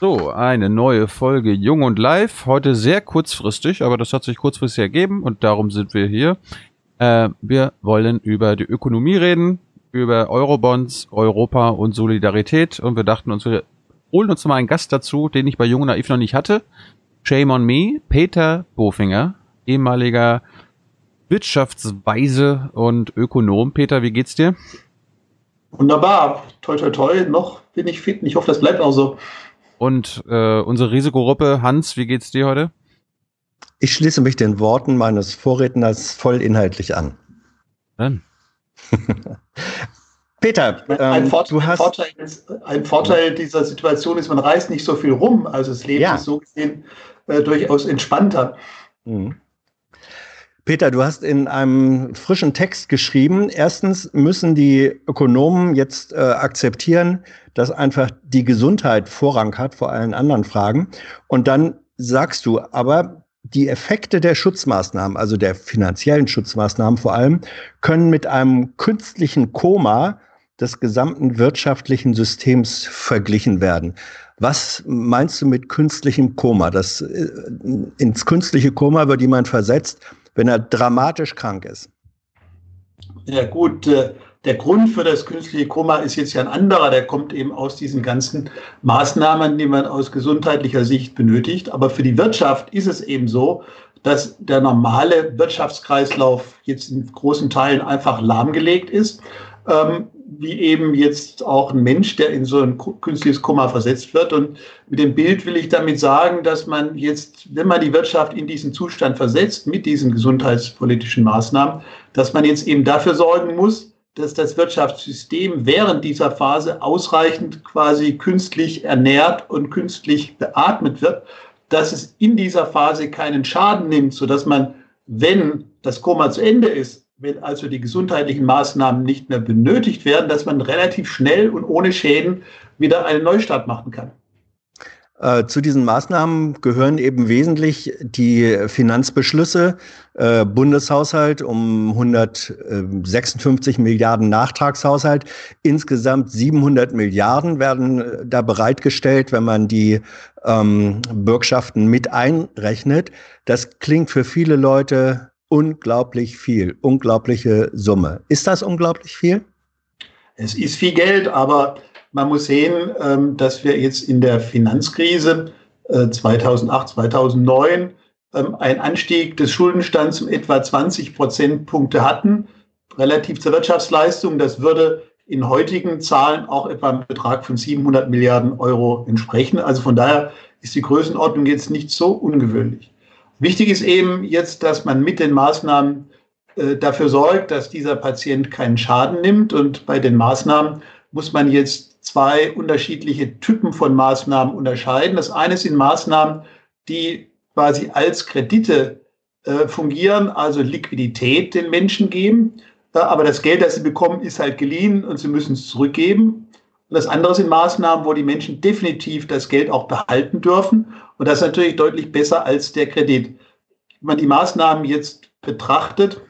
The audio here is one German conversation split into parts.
So, eine neue Folge Jung und Live. Heute sehr kurzfristig, aber das hat sich kurzfristig ergeben und darum sind wir hier. Äh, wir wollen über die Ökonomie reden, über Eurobonds, Europa und Solidarität und wir dachten uns, wir holen uns mal einen Gast dazu, den ich bei Jung und Naiv noch nicht hatte. Shame on me, Peter Bofinger, ehemaliger Wirtschaftsweise und Ökonom. Peter, wie geht's dir? Wunderbar, toi toi toi, noch bin ich fit. Ich hoffe, das bleibt auch so. Und äh, unsere Risikogruppe, Hans, wie geht's dir heute? Ich schließe mich den Worten meines Vorredners voll inhaltlich an. Dann. Peter, ähm, ein, Vorteil, du hast Vorteil ist, ein Vorteil dieser Situation ist, man reist nicht so viel rum. Also das Leben ja. ist so gesehen äh, durchaus entspannter. Mhm. Peter, du hast in einem frischen Text geschrieben, erstens müssen die Ökonomen jetzt äh, akzeptieren, dass einfach die Gesundheit Vorrang hat vor allen anderen Fragen. Und dann sagst du aber, die Effekte der Schutzmaßnahmen, also der finanziellen Schutzmaßnahmen vor allem, können mit einem künstlichen Koma des gesamten wirtschaftlichen Systems verglichen werden. Was meinst du mit künstlichem Koma? Das äh, ins künstliche Koma wird jemand versetzt, wenn er dramatisch krank ist. Ja gut, äh, der Grund für das künstliche Koma ist jetzt ja ein anderer. Der kommt eben aus diesen ganzen Maßnahmen, die man aus gesundheitlicher Sicht benötigt. Aber für die Wirtschaft ist es eben so, dass der normale Wirtschaftskreislauf jetzt in großen Teilen einfach lahmgelegt ist. Ähm, wie eben jetzt auch ein Mensch, der in so ein künstliches Koma versetzt wird. Und mit dem Bild will ich damit sagen, dass man jetzt, wenn man die Wirtschaft in diesen Zustand versetzt, mit diesen gesundheitspolitischen Maßnahmen, dass man jetzt eben dafür sorgen muss, dass das Wirtschaftssystem während dieser Phase ausreichend quasi künstlich ernährt und künstlich beatmet wird, dass es in dieser Phase keinen Schaden nimmt, sodass man, wenn das Koma zu Ende ist, wenn also die gesundheitlichen Maßnahmen nicht mehr benötigt werden, dass man relativ schnell und ohne Schäden wieder einen Neustart machen kann. Äh, zu diesen Maßnahmen gehören eben wesentlich die Finanzbeschlüsse, äh, Bundeshaushalt um 156 Milliarden Nachtragshaushalt. Insgesamt 700 Milliarden werden äh, da bereitgestellt, wenn man die ähm, Bürgschaften mit einrechnet. Das klingt für viele Leute unglaublich viel, unglaubliche Summe. Ist das unglaublich viel? Es ist viel Geld, aber man muss sehen, ähm, dass wir jetzt in der Finanzkrise 2008, äh, 2009 ähm, einen Anstieg des Schuldenstands um etwa 20 Prozentpunkte hatten, relativ zur Wirtschaftsleistung. Das würde in heutigen Zahlen auch etwa einem Betrag von 700 Milliarden Euro entsprechen. Also von daher ist die Größenordnung jetzt nicht so ungewöhnlich. Wichtig ist eben jetzt, dass man mit den Maßnahmen äh, dafür sorgt, dass dieser Patient keinen Schaden nimmt. Und bei den Maßnahmen muss man jetzt zwei unterschiedliche Typen von Maßnahmen unterscheiden. Das eine sind Maßnahmen, die quasi als Kredite äh, fungieren, also Liquidität den Menschen geben. Äh, aber das Geld, das sie bekommen, ist halt geliehen und sie müssen es zurückgeben. Und das andere sind Maßnahmen, wo die Menschen definitiv das Geld auch behalten dürfen. Und das ist natürlich deutlich besser als der Kredit. Wenn man die Maßnahmen jetzt betrachtet,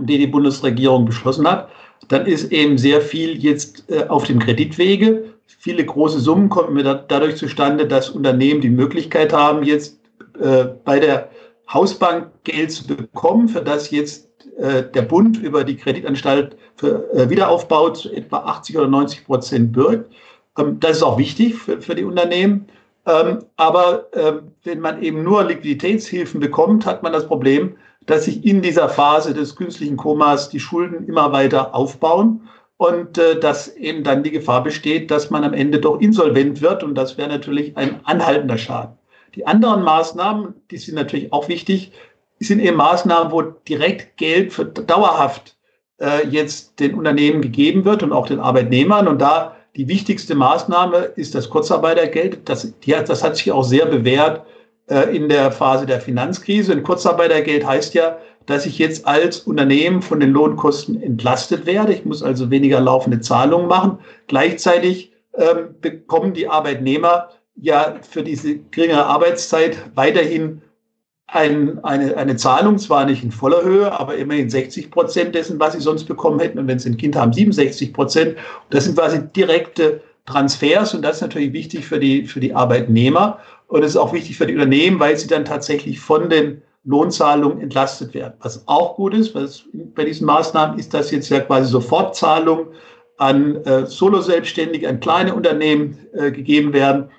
die die Bundesregierung beschlossen hat, dann ist eben sehr viel jetzt äh, auf dem Kreditwege. Viele große Summen kommen da, dadurch zustande, dass Unternehmen die Möglichkeit haben, jetzt äh, bei der Hausbank Geld zu bekommen, für das jetzt der Bund über die Kreditanstalt für äh, Wiederaufbau zu etwa 80 oder 90 Prozent birgt. Ähm, das ist auch wichtig für, für die Unternehmen. Ähm, aber ähm, wenn man eben nur Liquiditätshilfen bekommt, hat man das Problem, dass sich in dieser Phase des künstlichen Komas die Schulden immer weiter aufbauen und äh, dass eben dann die Gefahr besteht, dass man am Ende doch insolvent wird und das wäre natürlich ein anhaltender Schaden. Die anderen Maßnahmen, die sind natürlich auch wichtig, sind eben Maßnahmen, wo direkt Geld für dauerhaft äh, jetzt den Unternehmen gegeben wird und auch den Arbeitnehmern. Und da die wichtigste Maßnahme ist das Kurzarbeitergeld. Das, die, das hat sich auch sehr bewährt äh, in der Phase der Finanzkrise. Und Kurzarbeitergeld heißt ja, dass ich jetzt als Unternehmen von den Lohnkosten entlastet werde. Ich muss also weniger laufende Zahlungen machen. Gleichzeitig ähm, bekommen die Arbeitnehmer ja für diese geringere Arbeitszeit weiterhin ein, eine, eine Zahlung, zwar nicht in voller Höhe, aber immerhin 60 Prozent dessen, was sie sonst bekommen hätten. Und wenn sie ein Kind haben, 67 Prozent. Das sind quasi direkte Transfers und das ist natürlich wichtig für die, für die Arbeitnehmer und es ist auch wichtig für die Unternehmen, weil sie dann tatsächlich von den Lohnzahlungen entlastet werden. Was auch gut ist, was bei diesen Maßnahmen ist, dass jetzt ja quasi Sofortzahlungen an äh, Solo-Selbstständige, an kleine Unternehmen äh, gegeben werden.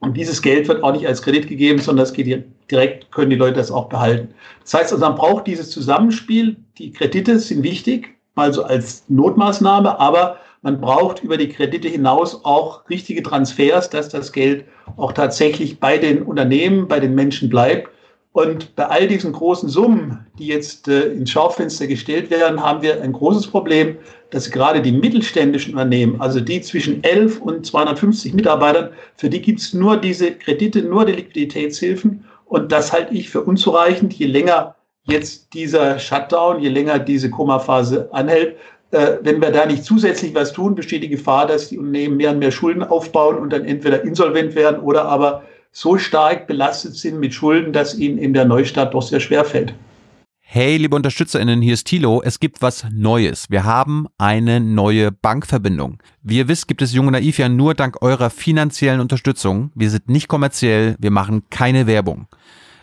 Und dieses Geld wird auch nicht als Kredit gegeben, sondern das geht direkt, können die Leute das auch behalten. Das heißt also, man braucht dieses Zusammenspiel. Die Kredite sind wichtig, mal so als Notmaßnahme, aber man braucht über die Kredite hinaus auch richtige Transfers, dass das Geld auch tatsächlich bei den Unternehmen, bei den Menschen bleibt. Und bei all diesen großen Summen, die jetzt äh, ins Schaufenster gestellt werden, haben wir ein großes Problem, dass gerade die mittelständischen Unternehmen, also die zwischen 11 und 250 Mitarbeitern, für die gibt es nur diese Kredite, nur die Liquiditätshilfen. Und das halte ich für unzureichend. Je länger jetzt dieser Shutdown, je länger diese Koma-Phase anhält, äh, wenn wir da nicht zusätzlich was tun, besteht die Gefahr, dass die Unternehmen mehr und mehr Schulden aufbauen und dann entweder insolvent werden oder aber so stark belastet sind mit Schulden, dass ihnen in der Neustadt doch sehr schwer fällt. Hey, liebe UnterstützerInnen, hier ist Thilo. Es gibt was Neues. Wir haben eine neue Bankverbindung. Wie ihr wisst, gibt es Junge Naiv ja nur dank eurer finanziellen Unterstützung. Wir sind nicht kommerziell, wir machen keine Werbung.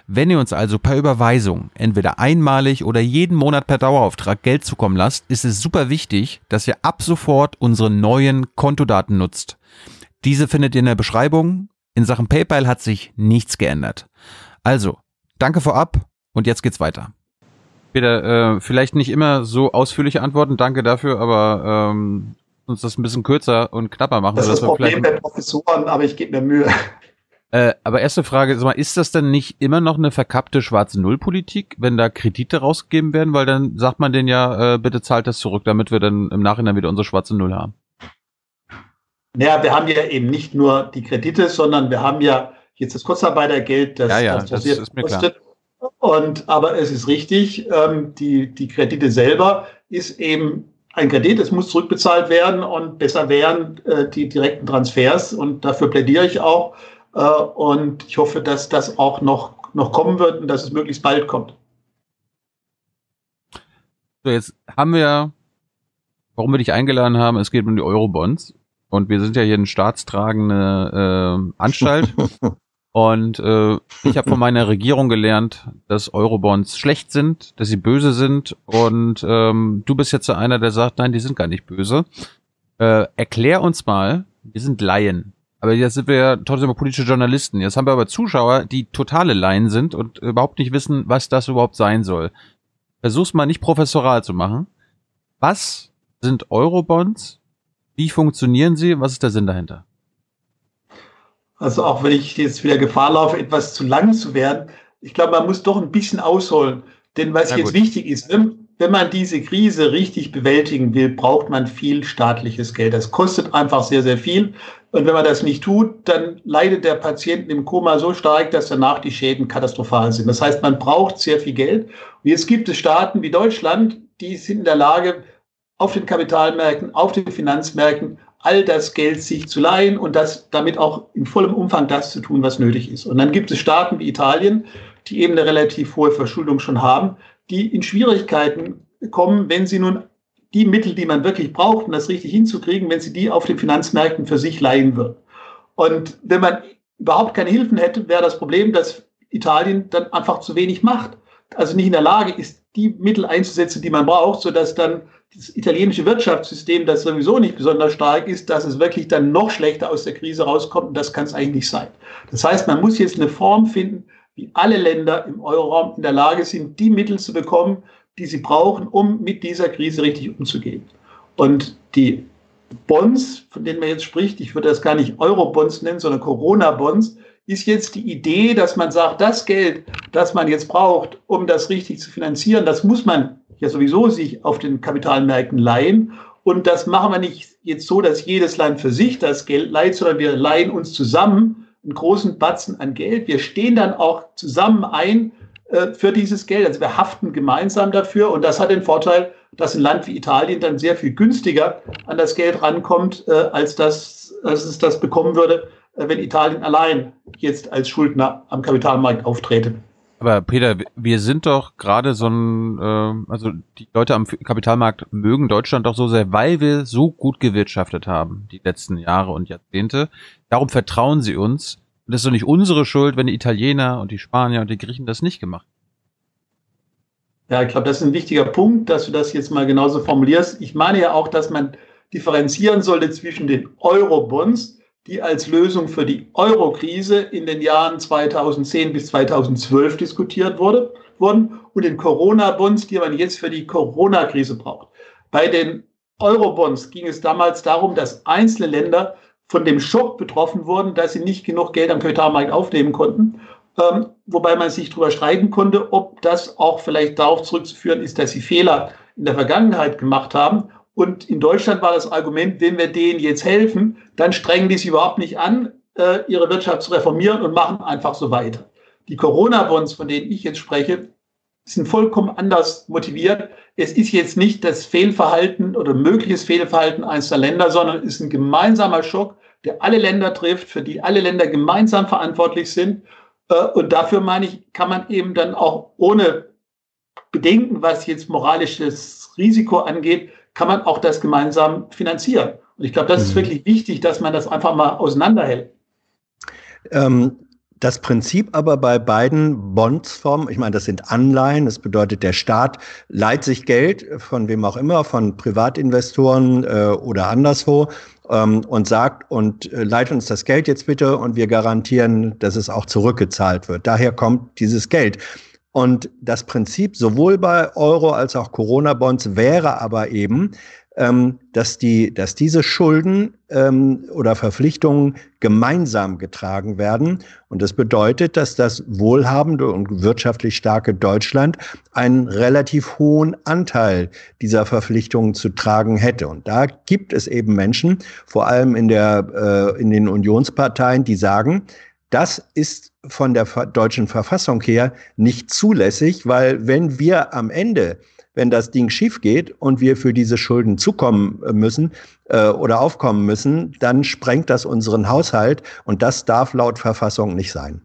Wenn ihr uns also per Überweisung, entweder einmalig oder jeden Monat per Dauerauftrag Geld zukommen lasst, ist es super wichtig, dass ihr ab sofort unsere neuen Kontodaten nutzt. Diese findet ihr in der Beschreibung in Sachen PayPal hat sich nichts geändert. Also, danke vorab und jetzt geht's weiter. Peter, äh, vielleicht nicht immer so ausführliche Antworten, danke dafür, aber ähm, uns das ein bisschen kürzer und knapper machen. Das ist das Problem der Professoren, aber ich gebe mir Mühe. Äh, aber erste Frage, sag mal, ist das denn nicht immer noch eine verkappte schwarze Null-Politik, wenn da Kredite rausgegeben werden? Weil dann sagt man denen ja, äh, bitte zahlt das zurück, damit wir dann im Nachhinein wieder unsere schwarze Null haben. Naja, wir haben ja eben nicht nur die Kredite, sondern wir haben ja jetzt das Kurzarbeitergeld, das, ja, ja, das, das ist mir kostet. Klar. Und aber es ist richtig, ähm, die, die Kredite selber ist eben ein Kredit, es muss zurückbezahlt werden und besser wären äh, die direkten Transfers und dafür plädiere ich auch. Äh, und ich hoffe, dass das auch noch, noch kommen wird und dass es möglichst bald kommt. So, jetzt haben wir, warum wir dich eingeladen haben, es geht um die Eurobonds. Und wir sind ja hier eine staatstragende äh, Anstalt. und äh, ich habe von meiner Regierung gelernt, dass Eurobonds schlecht sind, dass sie böse sind. Und ähm, du bist jetzt so einer, der sagt, nein, die sind gar nicht böse. Äh, erklär uns mal, wir sind Laien. Aber jetzt sind wir ja trotzdem politische Journalisten. Jetzt haben wir aber Zuschauer, die totale Laien sind und überhaupt nicht wissen, was das überhaupt sein soll. Versuch's mal nicht professoral zu machen. Was sind Eurobonds? Wie funktionieren sie? Was ist der Sinn dahinter? Also auch wenn ich jetzt wieder Gefahr laufe, etwas zu lang zu werden, ich glaube, man muss doch ein bisschen ausholen. Denn was jetzt wichtig ist, wenn, man diese Krise richtig bewältigen will, braucht man viel staatliches Geld. Das kostet einfach sehr, sehr viel. Und wenn man das nicht tut, dann leidet der Patient im Koma so stark, dass danach die Schäden katastrophal sind. Das heißt, man braucht sehr viel Geld. Und jetzt gibt es Staaten wie Deutschland, die sind in der Lage, auf den Kapitalmärkten, auf den Finanzmärkten all das Geld sich zu leihen und das damit auch in vollem Umfang das zu tun, was nötig ist. Und dann gibt es Staaten wie Italien, die eben eine relativ hohe Verschuldung schon haben, die in Schwierigkeiten kommen, wenn sie nun die Mittel, die man wirklich braucht, um das richtig hinzukriegen, wenn sie die auf den Finanzmärkten für sich leihen würden. Und wenn man überhaupt keine Hilfen hätte, wäre das Problem, dass Italien dann einfach zu wenig macht. Also nicht in der Lage ist, die Mittel einzusetzen, die man braucht, sodass dann das italienische Wirtschaftssystem, das sowieso nicht besonders stark ist, dass es wirklich dann noch schlechter aus der Krise rauskommt. Und das kann es eigentlich nicht sein. Das heißt, man muss jetzt eine Form finden, wie alle Länder im Euroraum in der Lage sind, die Mittel zu bekommen, die sie brauchen, um mit dieser Krise richtig umzugehen. Und die Bonds, von denen man jetzt spricht, ich würde das gar nicht Euro-Bonds nennen, sondern Corona-Bonds, ist jetzt die Idee, dass man sagt, das Geld, das man jetzt braucht, um das richtig zu finanzieren, das muss man ja sowieso sich auf den Kapitalmärkten leihen. Und das machen wir nicht jetzt so, dass jedes Land für sich das Geld leiht, sondern wir leihen uns zusammen einen großen Batzen an Geld. Wir stehen dann auch zusammen ein äh, für dieses Geld. Also wir haften gemeinsam dafür. Und das hat den Vorteil, dass ein Land wie Italien dann sehr viel günstiger an das Geld rankommt, äh, als, das, als es das bekommen würde, wenn Italien allein jetzt als Schuldner am Kapitalmarkt auftrete. Aber Peter, wir sind doch gerade so ein, äh, also die Leute am Kapitalmarkt mögen Deutschland doch so sehr, weil wir so gut gewirtschaftet haben die letzten Jahre und Jahrzehnte. Darum vertrauen sie uns. Und das ist doch nicht unsere Schuld, wenn die Italiener und die Spanier und die Griechen das nicht gemacht haben. Ja, ich glaube, das ist ein wichtiger Punkt, dass du das jetzt mal genauso formulierst. Ich meine ja auch, dass man differenzieren sollte zwischen den Euro-Bonds, die als Lösung für die Euro-Krise in den Jahren 2010 bis 2012 diskutiert wurde, wurden und den Corona-Bonds, die man jetzt für die Corona-Krise braucht. Bei den Euro-Bonds ging es damals darum, dass einzelne Länder von dem Schock betroffen wurden, dass sie nicht genug Geld am Kapitalmarkt aufnehmen konnten. Ähm, wobei man sich darüber streiten konnte, ob das auch vielleicht darauf zurückzuführen ist, dass sie Fehler in der Vergangenheit gemacht haben und in Deutschland war das Argument, wenn wir denen jetzt helfen, dann strengen die sich überhaupt nicht an, äh, ihre Wirtschaft zu reformieren und machen einfach so weiter. Die Corona-Bonds, von denen ich jetzt spreche, sind vollkommen anders motiviert. Es ist jetzt nicht das Fehlverhalten oder mögliches Fehlverhalten einzelner Länder, sondern es ist ein gemeinsamer Schock, der alle Länder trifft, für die alle Länder gemeinsam verantwortlich sind. Äh, und dafür meine ich, kann man eben dann auch ohne Bedenken, was jetzt moralisches Risiko angeht, kann man auch das gemeinsam finanzieren. Und ich glaube, das mhm. ist wirklich wichtig, dass man das einfach mal auseinanderhält. Ähm, das Prinzip aber bei beiden Bondsformen, ich meine, das sind Anleihen, das bedeutet, der Staat leiht sich Geld von wem auch immer, von Privatinvestoren äh, oder anderswo ähm, und sagt, und äh, leiht uns das Geld jetzt bitte und wir garantieren, dass es auch zurückgezahlt wird. Daher kommt dieses Geld. Und das Prinzip sowohl bei Euro als auch Corona-Bonds wäre aber eben, ähm, dass, die, dass diese Schulden ähm, oder Verpflichtungen gemeinsam getragen werden. Und das bedeutet, dass das wohlhabende und wirtschaftlich starke Deutschland einen relativ hohen Anteil dieser Verpflichtungen zu tragen hätte. Und da gibt es eben Menschen, vor allem in, der, äh, in den Unionsparteien, die sagen, das ist von der deutschen Verfassung her nicht zulässig, weil wenn wir am Ende, wenn das Ding schief geht und wir für diese Schulden zukommen äh, müssen äh, oder aufkommen müssen, dann sprengt das unseren Haushalt und das darf laut Verfassung nicht sein.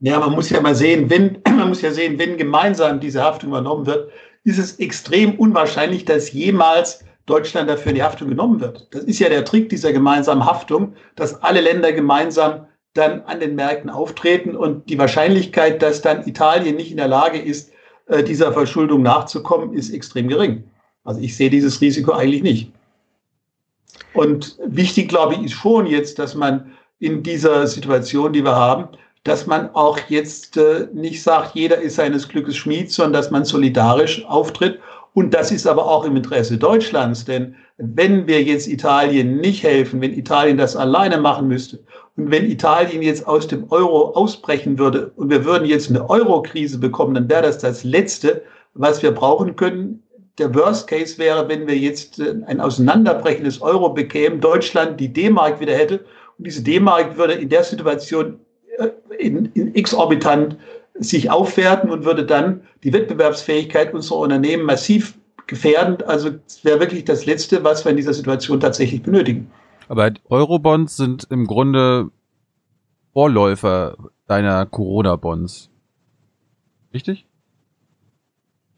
Ja, man muss ja mal sehen, wenn, man muss ja sehen, wenn gemeinsam diese Haftung übernommen wird, ist es extrem unwahrscheinlich, dass jemals Deutschland dafür in die Haftung genommen wird. Das ist ja der Trick dieser gemeinsamen Haftung, dass alle Länder gemeinsam dann an den Märkten auftreten und die Wahrscheinlichkeit, dass dann Italien nicht in der Lage ist, äh, dieser Verschuldung nachzukommen, ist extrem gering. Also ich sehe dieses Risiko eigentlich nicht. Und wichtig, glaube ich, ist schon jetzt, dass man in dieser Situation, die wir haben, dass man auch jetzt äh, nicht sagt, jeder ist seines Glückes Schmied, sondern dass man solidarisch auftritt. Und das ist aber auch im Interesse Deutschlands, denn wenn wir jetzt Italien nicht helfen, wenn Italien das alleine machen müsste und wenn Italien jetzt aus dem Euro ausbrechen würde und wir würden jetzt eine Euro-Krise bekommen, dann wäre das das Letzte, was wir brauchen können. Der Worst Case wäre, wenn wir jetzt äh, ein Auseinanderbrechen des Euro bekämen, Deutschland die D-Mark wieder hätte und diese D-Mark würde in der Situation äh, in, in exorbitant sich aufwerten und würde dann die Wettbewerbsfähigkeit unserer Unternehmen massiv gefährden. Also es wäre wirklich das Letzte, was wir in dieser Situation tatsächlich benötigen. Aber Eurobonds sind im Grunde Vorläufer deiner Corona-Bonds. Richtig?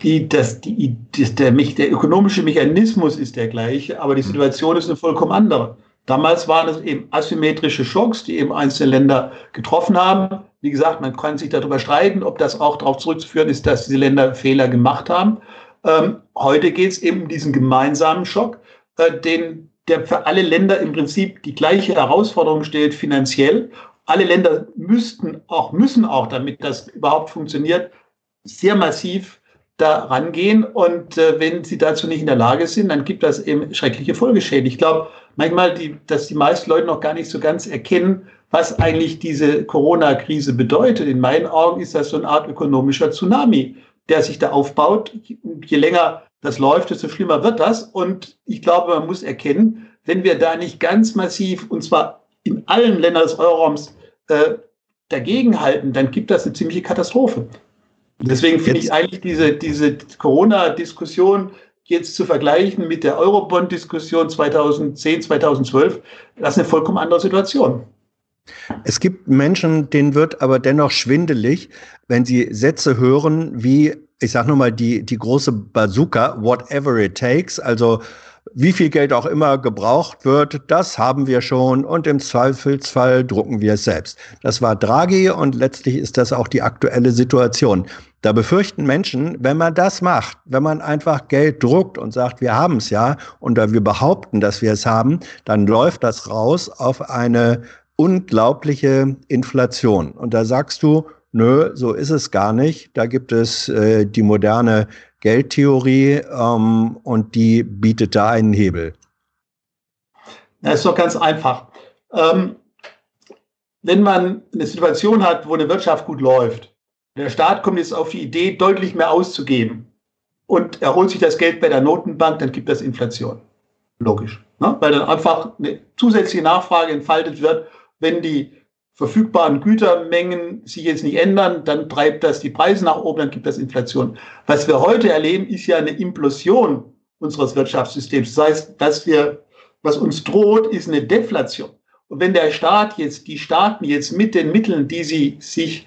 Die, das, die, das, der, der ökonomische Mechanismus ist der gleiche, aber die hm. Situation ist eine vollkommen andere. Damals waren es eben asymmetrische Schocks, die eben einzelne Länder getroffen haben. Wie gesagt, man kann sich darüber streiten, ob das auch darauf zurückzuführen ist, dass diese Länder Fehler gemacht haben. Ähm, heute geht es eben um diesen gemeinsamen Schock, äh, den, der für alle Länder im Prinzip die gleiche Herausforderung stellt finanziell. Alle Länder müssten auch, müssen auch, damit das überhaupt funktioniert, sehr massiv da rangehen. Und äh, wenn sie dazu nicht in der Lage sind, dann gibt das eben schreckliche Folgeschäden. Ich glaube manchmal, die, dass die meisten Leute noch gar nicht so ganz erkennen, was eigentlich diese Corona-Krise bedeutet. In meinen Augen ist das so eine Art ökonomischer Tsunami der sich da aufbaut. Je länger das läuft, desto schlimmer wird das. Und ich glaube, man muss erkennen, wenn wir da nicht ganz massiv, und zwar in allen Ländern des Euroraums, äh, dagegenhalten, dann gibt das eine ziemliche Katastrophe. Und deswegen finde ich eigentlich diese, diese Corona-Diskussion jetzt zu vergleichen mit der Eurobond-Diskussion 2010, 2012, das ist eine vollkommen andere Situation. Es gibt Menschen, denen wird aber dennoch schwindelig, wenn sie Sätze hören wie, ich sage nur mal, die, die große Bazooka, whatever it takes, also wie viel Geld auch immer gebraucht wird, das haben wir schon und im Zweifelsfall drucken wir es selbst. Das war Draghi und letztlich ist das auch die aktuelle Situation. Da befürchten Menschen, wenn man das macht, wenn man einfach Geld druckt und sagt, wir haben es ja und wir behaupten, dass wir es haben, dann läuft das raus auf eine unglaubliche Inflation. Und da sagst du, nö, so ist es gar nicht. Da gibt es äh, die moderne Geldtheorie ähm, und die bietet da einen Hebel. Das ist doch ganz einfach. Ähm, wenn man eine Situation hat, wo eine Wirtschaft gut läuft, der Staat kommt jetzt auf die Idee, deutlich mehr auszugeben und er holt sich das Geld bei der Notenbank, dann gibt das Inflation. Logisch. Ne? Weil dann einfach eine zusätzliche Nachfrage entfaltet wird wenn die verfügbaren Gütermengen sich jetzt nicht ändern, dann treibt das die Preise nach oben, dann gibt das Inflation. Was wir heute erleben, ist ja eine Implosion unseres Wirtschaftssystems. Das heißt, dass wir, was uns droht, ist eine Deflation. Und wenn der Staat jetzt, die Staaten jetzt mit den Mitteln, die sie sich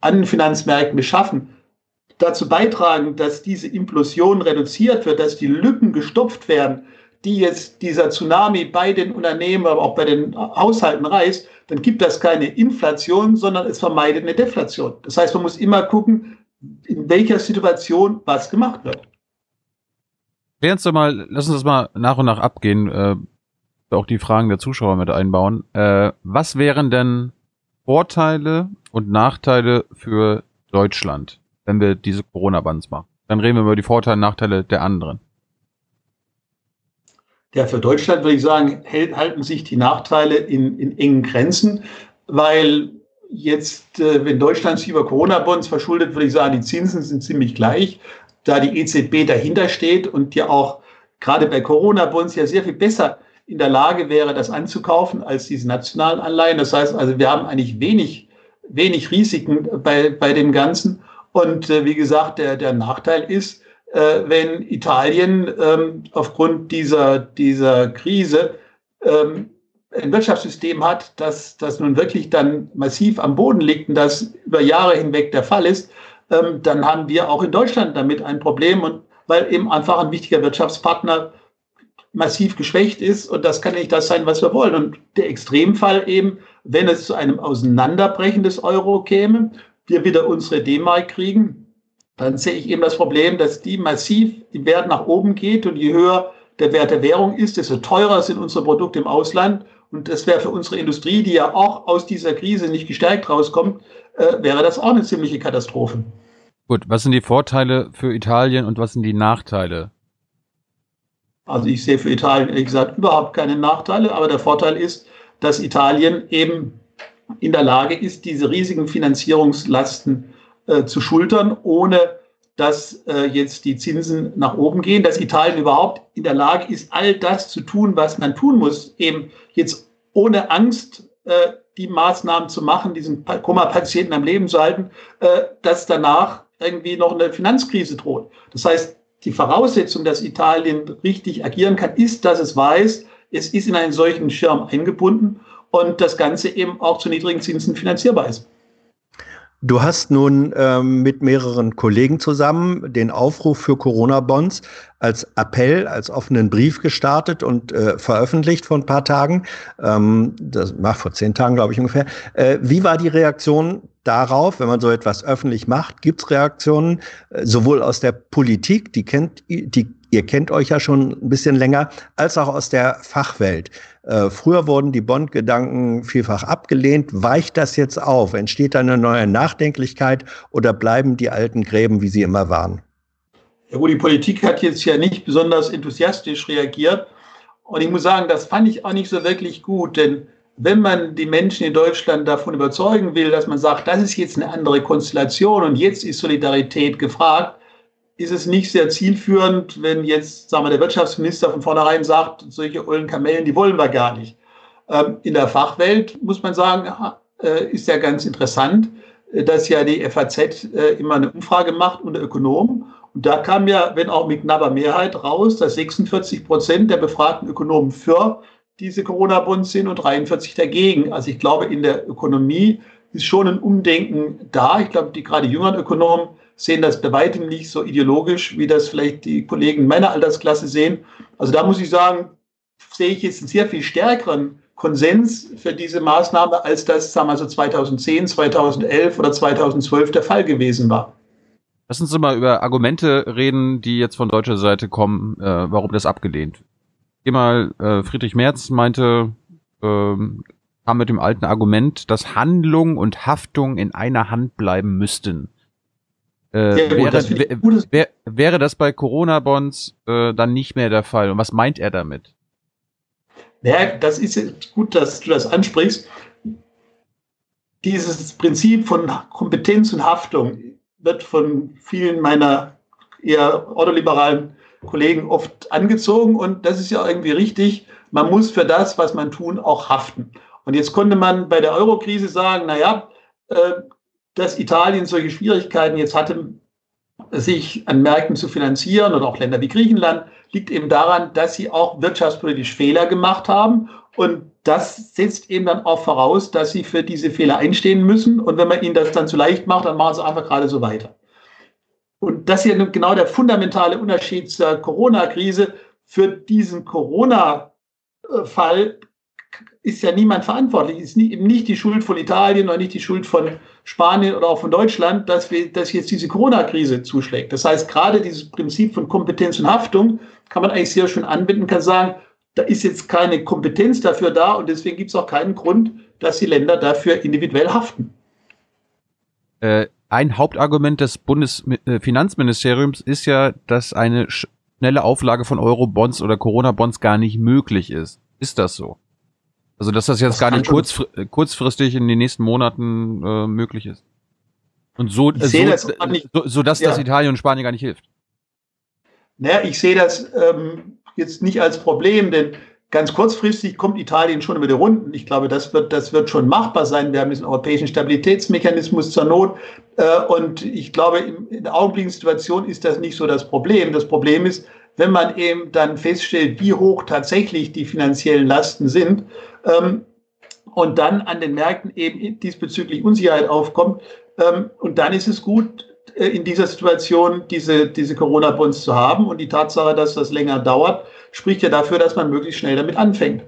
an den Finanzmärkten beschaffen, dazu beitragen, dass diese Implosion reduziert wird, dass die Lücken gestopft werden, die jetzt dieser Tsunami bei den Unternehmen, aber auch bei den Haushalten reißt, dann gibt das keine Inflation, sondern es vermeidet eine Deflation. Das heißt, man muss immer gucken, in welcher Situation was gemacht wird. Während du mal, lass uns das mal nach und nach abgehen, äh, auch die Fragen der Zuschauer mit einbauen. Äh, was wären denn Vorteile und Nachteile für Deutschland, wenn wir diese Corona-Bands machen? Dann reden wir über die Vorteile und Nachteile der anderen. Ja, für Deutschland würde ich sagen, halten sich die Nachteile in, in engen Grenzen, weil jetzt, äh, wenn Deutschland sich über Corona-Bonds verschuldet, würde ich sagen, die Zinsen sind ziemlich gleich, da die EZB dahinter steht und ja auch gerade bei Corona-Bonds ja sehr viel besser in der Lage wäre, das anzukaufen als diese nationalen Anleihen. Das heißt also, wir haben eigentlich wenig, wenig Risiken bei, bei dem Ganzen. Und äh, wie gesagt, der, der Nachteil ist, äh, wenn Italien ähm, aufgrund dieser, dieser Krise ähm, ein Wirtschaftssystem hat, das, das nun wirklich dann massiv am Boden liegt und das über Jahre hinweg der Fall ist, ähm, dann haben wir auch in Deutschland damit ein Problem und weil eben einfach ein wichtiger Wirtschaftspartner massiv geschwächt ist und das kann nicht das sein, was wir wollen. Und der Extremfall eben, wenn es zu einem Auseinanderbrechen des Euro käme, wir wieder unsere D-Mark kriegen, dann sehe ich eben das Problem, dass die massiv im Wert nach oben geht und je höher der Wert der Währung ist, desto teurer sind unsere Produkte im Ausland. Und das wäre für unsere Industrie, die ja auch aus dieser Krise nicht gestärkt rauskommt, äh, wäre das auch eine ziemliche Katastrophe. Gut, was sind die Vorteile für Italien und was sind die Nachteile? Also ich sehe für Italien ehrlich gesagt überhaupt keine Nachteile, aber der Vorteil ist, dass Italien eben in der Lage ist, diese riesigen Finanzierungslasten äh, zu schultern, ohne dass äh, jetzt die Zinsen nach oben gehen, dass Italien überhaupt in der Lage ist, all das zu tun, was man tun muss, eben jetzt ohne Angst äh, die Maßnahmen zu machen, diesen Koma-Patienten am Leben zu halten, äh, dass danach irgendwie noch eine Finanzkrise droht. Das heißt, die Voraussetzung, dass Italien richtig agieren kann, ist, dass es weiß, es ist in einen solchen Schirm eingebunden und das Ganze eben auch zu niedrigen Zinsen finanzierbar ist. Du hast nun ähm, mit mehreren Kollegen zusammen den Aufruf für Corona-Bonds als Appell, als offenen Brief gestartet und äh, veröffentlicht vor ein paar Tagen. Ähm, das war vor zehn Tagen, glaube ich ungefähr. Äh, wie war die Reaktion darauf, wenn man so etwas öffentlich macht? Gibt es Reaktionen äh, sowohl aus der Politik, die kennt, die ihr kennt euch ja schon ein bisschen länger, als auch aus der Fachwelt. Äh, früher wurden die Bond-Gedanken vielfach abgelehnt. Weicht das jetzt auf? Entsteht da eine neue Nachdenklichkeit oder bleiben die alten Gräben, wie sie immer waren? Ja gut, die Politik hat jetzt ja nicht besonders enthusiastisch reagiert. Und ich muss sagen, das fand ich auch nicht so wirklich gut, denn wenn man die Menschen in Deutschland davon überzeugen will, dass man sagt, das ist jetzt eine andere Konstellation und jetzt ist Solidarität gefragt, ist es nicht sehr zielführend, wenn jetzt, sagen wir, der Wirtschaftsminister von vornherein sagt, solche ollen Kamellen, die wollen wir gar nicht. Ähm, in der Fachwelt muss man sagen, äh, ist ja ganz interessant, äh, dass ja die FAZ äh, immer eine Umfrage macht unter Ökonomen. Und da kam ja, wenn auch mit knapper Mehrheit raus, dass 46 Prozent der befragten Ökonomen für diese Corona-Bonds sind und 43 dagegen. Also ich glaube, in der Ökonomie ist schon ein Umdenken da. Ich glaube, die gerade jüngeren Ökonomen sehen das bei weitem nicht so ideologisch, wie das vielleicht die Kollegen meiner Altersklasse sehen. Also da muss ich sagen, sehe ich jetzt einen sehr viel stärkeren Konsens für diese Maßnahme, als das, sagen wir so 2010, 2011 oder 2012 der Fall gewesen war. Lass uns mal über Argumente reden, die jetzt von deutscher Seite kommen, äh, warum das abgelehnt. Geh mal, äh, Friedrich Merz meinte, ähm, kam mit dem alten Argument, dass Handlung und Haftung in einer Hand bleiben müssten. Äh, gut, wäre, das wär, wäre das bei Corona-Bonds äh, dann nicht mehr der Fall? Und was meint er damit? Ja, das ist gut, dass du das ansprichst. Dieses Prinzip von Kompetenz und Haftung wird von vielen meiner eher ordoliberalen Kollegen oft angezogen und das ist ja irgendwie richtig. Man muss für das, was man tun, auch haften. Und jetzt konnte man bei der Eurokrise sagen, naja, äh, dass Italien solche Schwierigkeiten jetzt hatte, sich an Märkten zu finanzieren oder auch Länder wie Griechenland, liegt eben daran, dass sie auch wirtschaftspolitisch Fehler gemacht haben. Und das setzt eben dann auch voraus, dass sie für diese Fehler einstehen müssen. Und wenn man ihnen das dann zu leicht macht, dann machen sie einfach gerade so weiter. Und das hier genau der fundamentale Unterschied zur Corona-Krise. Für diesen Corona-Fall ist ja niemand verantwortlich. Ist eben nicht die Schuld von Italien oder nicht die Schuld von Spanien oder auch von Deutschland, dass, wir, dass jetzt diese Corona-Krise zuschlägt. Das heißt, gerade dieses Prinzip von Kompetenz und Haftung kann man eigentlich sehr schön anbinden, kann sagen, da ist jetzt keine Kompetenz dafür da und deswegen gibt es auch keinen Grund, dass die Länder dafür individuell haften. Äh, ein Hauptargument des Bundesfinanzministeriums ist ja, dass eine schnelle Auflage von Euro-Bonds oder Corona-Bonds gar nicht möglich ist. Ist das so? Also dass das jetzt das gar nicht kurzfr kurzfristig in den nächsten Monaten äh, möglich ist. Und so, äh, so, das so, so dass ja. das Italien und Spanien gar nicht hilft. Naja, ich sehe das ähm, jetzt nicht als Problem, denn ganz kurzfristig kommt Italien schon über die Runden. Ich glaube, das wird, das wird schon machbar sein. Wir haben diesen europäischen Stabilitätsmechanismus zur Not. Äh, und ich glaube, in der augenblicklichen Situation ist das nicht so das Problem. Das Problem ist, wenn man eben dann feststellt, wie hoch tatsächlich die finanziellen Lasten sind und dann an den Märkten eben diesbezüglich Unsicherheit aufkommt. Ähm, und dann ist es gut, äh, in dieser Situation diese, diese Corona-Bonds zu haben. Und die Tatsache, dass das länger dauert, spricht ja dafür, dass man möglichst schnell damit anfängt.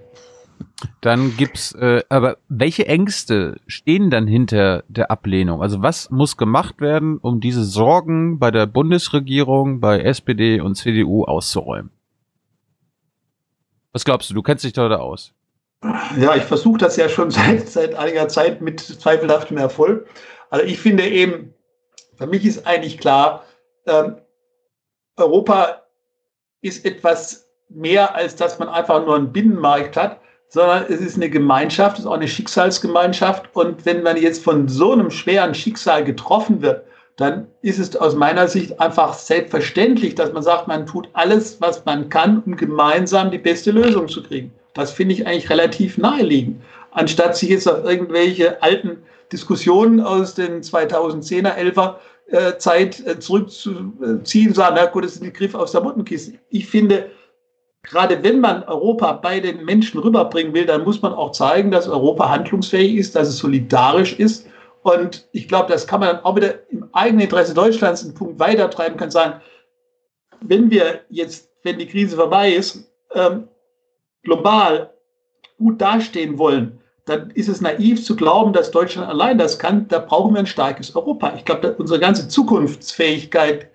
Dann gibt's, äh, aber welche Ängste stehen dann hinter der Ablehnung? Also was muss gemacht werden, um diese Sorgen bei der Bundesregierung, bei SPD und CDU auszuräumen? Was glaubst du? Du kennst dich da aus. Ja, ich versuche das ja schon seit, seit einiger Zeit mit zweifelhaftem Erfolg. Also ich finde eben, für mich ist eigentlich klar, ähm, Europa ist etwas mehr, als dass man einfach nur einen Binnenmarkt hat, sondern es ist eine Gemeinschaft, es ist auch eine Schicksalsgemeinschaft. Und wenn man jetzt von so einem schweren Schicksal getroffen wird, dann ist es aus meiner Sicht einfach selbstverständlich, dass man sagt, man tut alles, was man kann, um gemeinsam die beste Lösung zu kriegen. Das finde ich eigentlich relativ naheliegend. Anstatt sich jetzt auf irgendwelche alten Diskussionen aus den 2010er, 11er äh, Zeit äh, zurückzuziehen, sagen, na gut, das ist ein Griff aus der Mottenkiste. Ich finde, gerade wenn man Europa bei den Menschen rüberbringen will, dann muss man auch zeigen, dass Europa handlungsfähig ist, dass es solidarisch ist. Und ich glaube, das kann man dann auch wieder im eigenen Interesse Deutschlands einen Punkt weitertreiben, kann sagen, wenn wir jetzt, wenn die Krise vorbei ist, ähm, global gut dastehen wollen, dann ist es naiv zu glauben, dass Deutschland allein das kann. Da brauchen wir ein starkes Europa. Ich glaube, unsere ganze Zukunftsfähigkeit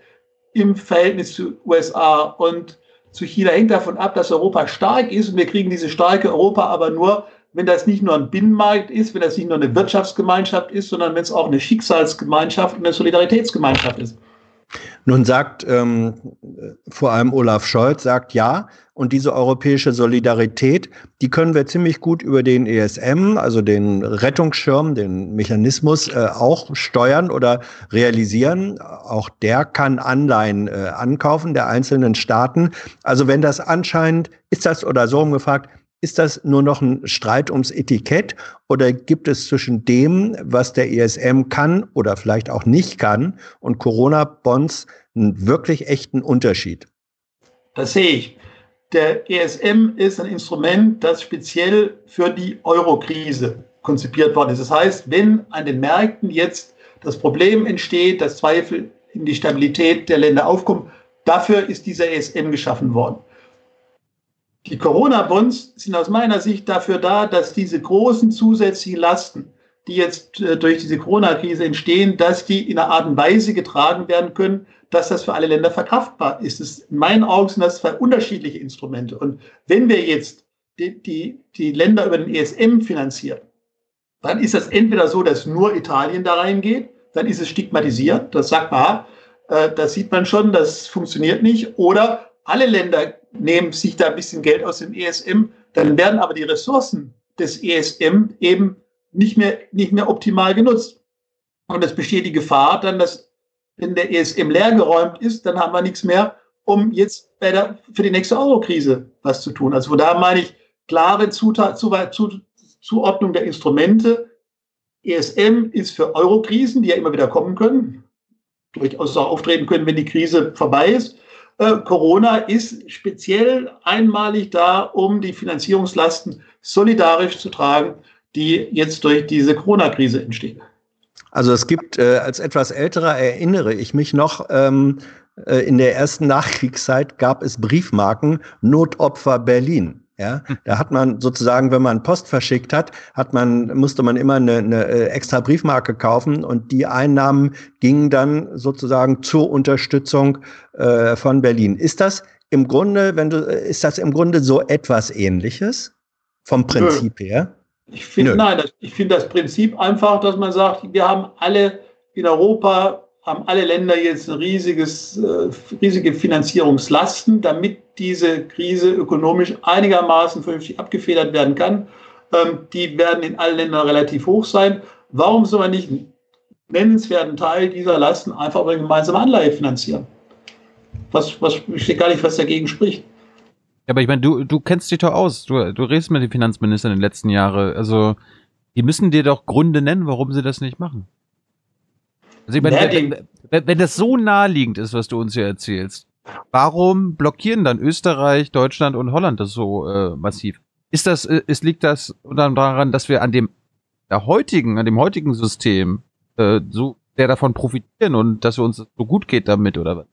im Verhältnis zu USA und zu China hängt davon ab, dass Europa stark ist. Und wir kriegen diese starke Europa aber nur, wenn das nicht nur ein Binnenmarkt ist, wenn das nicht nur eine Wirtschaftsgemeinschaft ist, sondern wenn es auch eine Schicksalsgemeinschaft und eine Solidaritätsgemeinschaft ist. Nun sagt ähm, vor allem Olaf Scholz, sagt ja, und diese europäische Solidarität, die können wir ziemlich gut über den ESM, also den Rettungsschirm, den Mechanismus äh, auch steuern oder realisieren. Auch der kann Anleihen äh, ankaufen der einzelnen Staaten. Also wenn das anscheinend, ist das oder so umgefragt, ist das nur noch ein Streit ums Etikett oder gibt es zwischen dem, was der ESM kann oder vielleicht auch nicht kann und Corona-Bonds einen wirklich echten Unterschied? Das sehe ich. der ESM ist ein Instrument, das speziell für die Euro-Krise konzipiert worden ist. Das heißt, wenn an den Märkten jetzt das Problem entsteht, dass Zweifel in die Stabilität der Länder aufkommen, dafür ist dieser ESM geschaffen worden. Die Corona-Bonds sind aus meiner Sicht dafür da, dass diese großen zusätzlichen Lasten, die jetzt äh, durch diese Corona-Krise entstehen, dass die in einer Art und Weise getragen werden können, dass das für alle Länder verkraftbar ist. Das, in meinen Augen sind das zwei unterschiedliche Instrumente. Und wenn wir jetzt die, die, die Länder über den ESM finanzieren, dann ist das entweder so, dass nur Italien da reingeht, dann ist es stigmatisiert, das sagt man, äh, das sieht man schon, das funktioniert nicht. Oder alle Länder nehmen sich da ein bisschen Geld aus dem ESM, dann werden aber die Ressourcen des ESM eben nicht mehr, nicht mehr optimal genutzt. Und es besteht die Gefahr dann, dass wenn der ESM leergeräumt ist, dann haben wir nichts mehr, um jetzt der, für die nächste Euro-Krise was zu tun. Also da meine ich klare Zutat, zu, zu, Zuordnung der Instrumente. ESM ist für Euro-Krisen, die ja immer wieder kommen können, durchaus auch auftreten können, wenn die Krise vorbei ist. Äh, Corona ist speziell einmalig da, um die Finanzierungslasten solidarisch zu tragen, die jetzt durch diese Corona-Krise entstehen. Also es gibt, äh, als etwas älterer erinnere ich mich noch, ähm, äh, in der ersten Nachkriegszeit gab es Briefmarken Notopfer Berlin. Ja, da hat man sozusagen, wenn man Post verschickt hat, hat man, musste man immer eine, eine äh, extra Briefmarke kaufen und die Einnahmen gingen dann sozusagen zur Unterstützung äh, von Berlin. Ist das im Grunde, wenn du, ist das im Grunde so etwas ähnliches vom Prinzip Nö. her? Ich finde, nein, das, ich finde das Prinzip einfach, dass man sagt, wir haben alle in Europa haben alle Länder jetzt riesiges, äh, riesige Finanzierungslasten, damit diese Krise ökonomisch einigermaßen vernünftig abgefedert werden kann. Ähm, die werden in allen Ländern relativ hoch sein. Warum soll man nicht einen nennenswerten Teil dieser Lasten einfach über eine gemeinsame Anleihe finanzieren? Was, was, ich sehe gar nicht, was dagegen spricht. Ja, aber ich meine, du, du kennst dich doch aus. Du, du redest mit den Finanzministern in den letzten Jahren. Also, die müssen dir doch Gründe nennen, warum sie das nicht machen. Also ich meine, wenn, wenn, wenn das so naheliegend ist, was du uns hier erzählst, warum blockieren dann Österreich, Deutschland und Holland das so äh, massiv? Ist das, äh, ist, liegt das daran, dass wir an dem der heutigen, an dem heutigen System äh, so der davon profitieren und dass wir uns so gut geht damit oder was?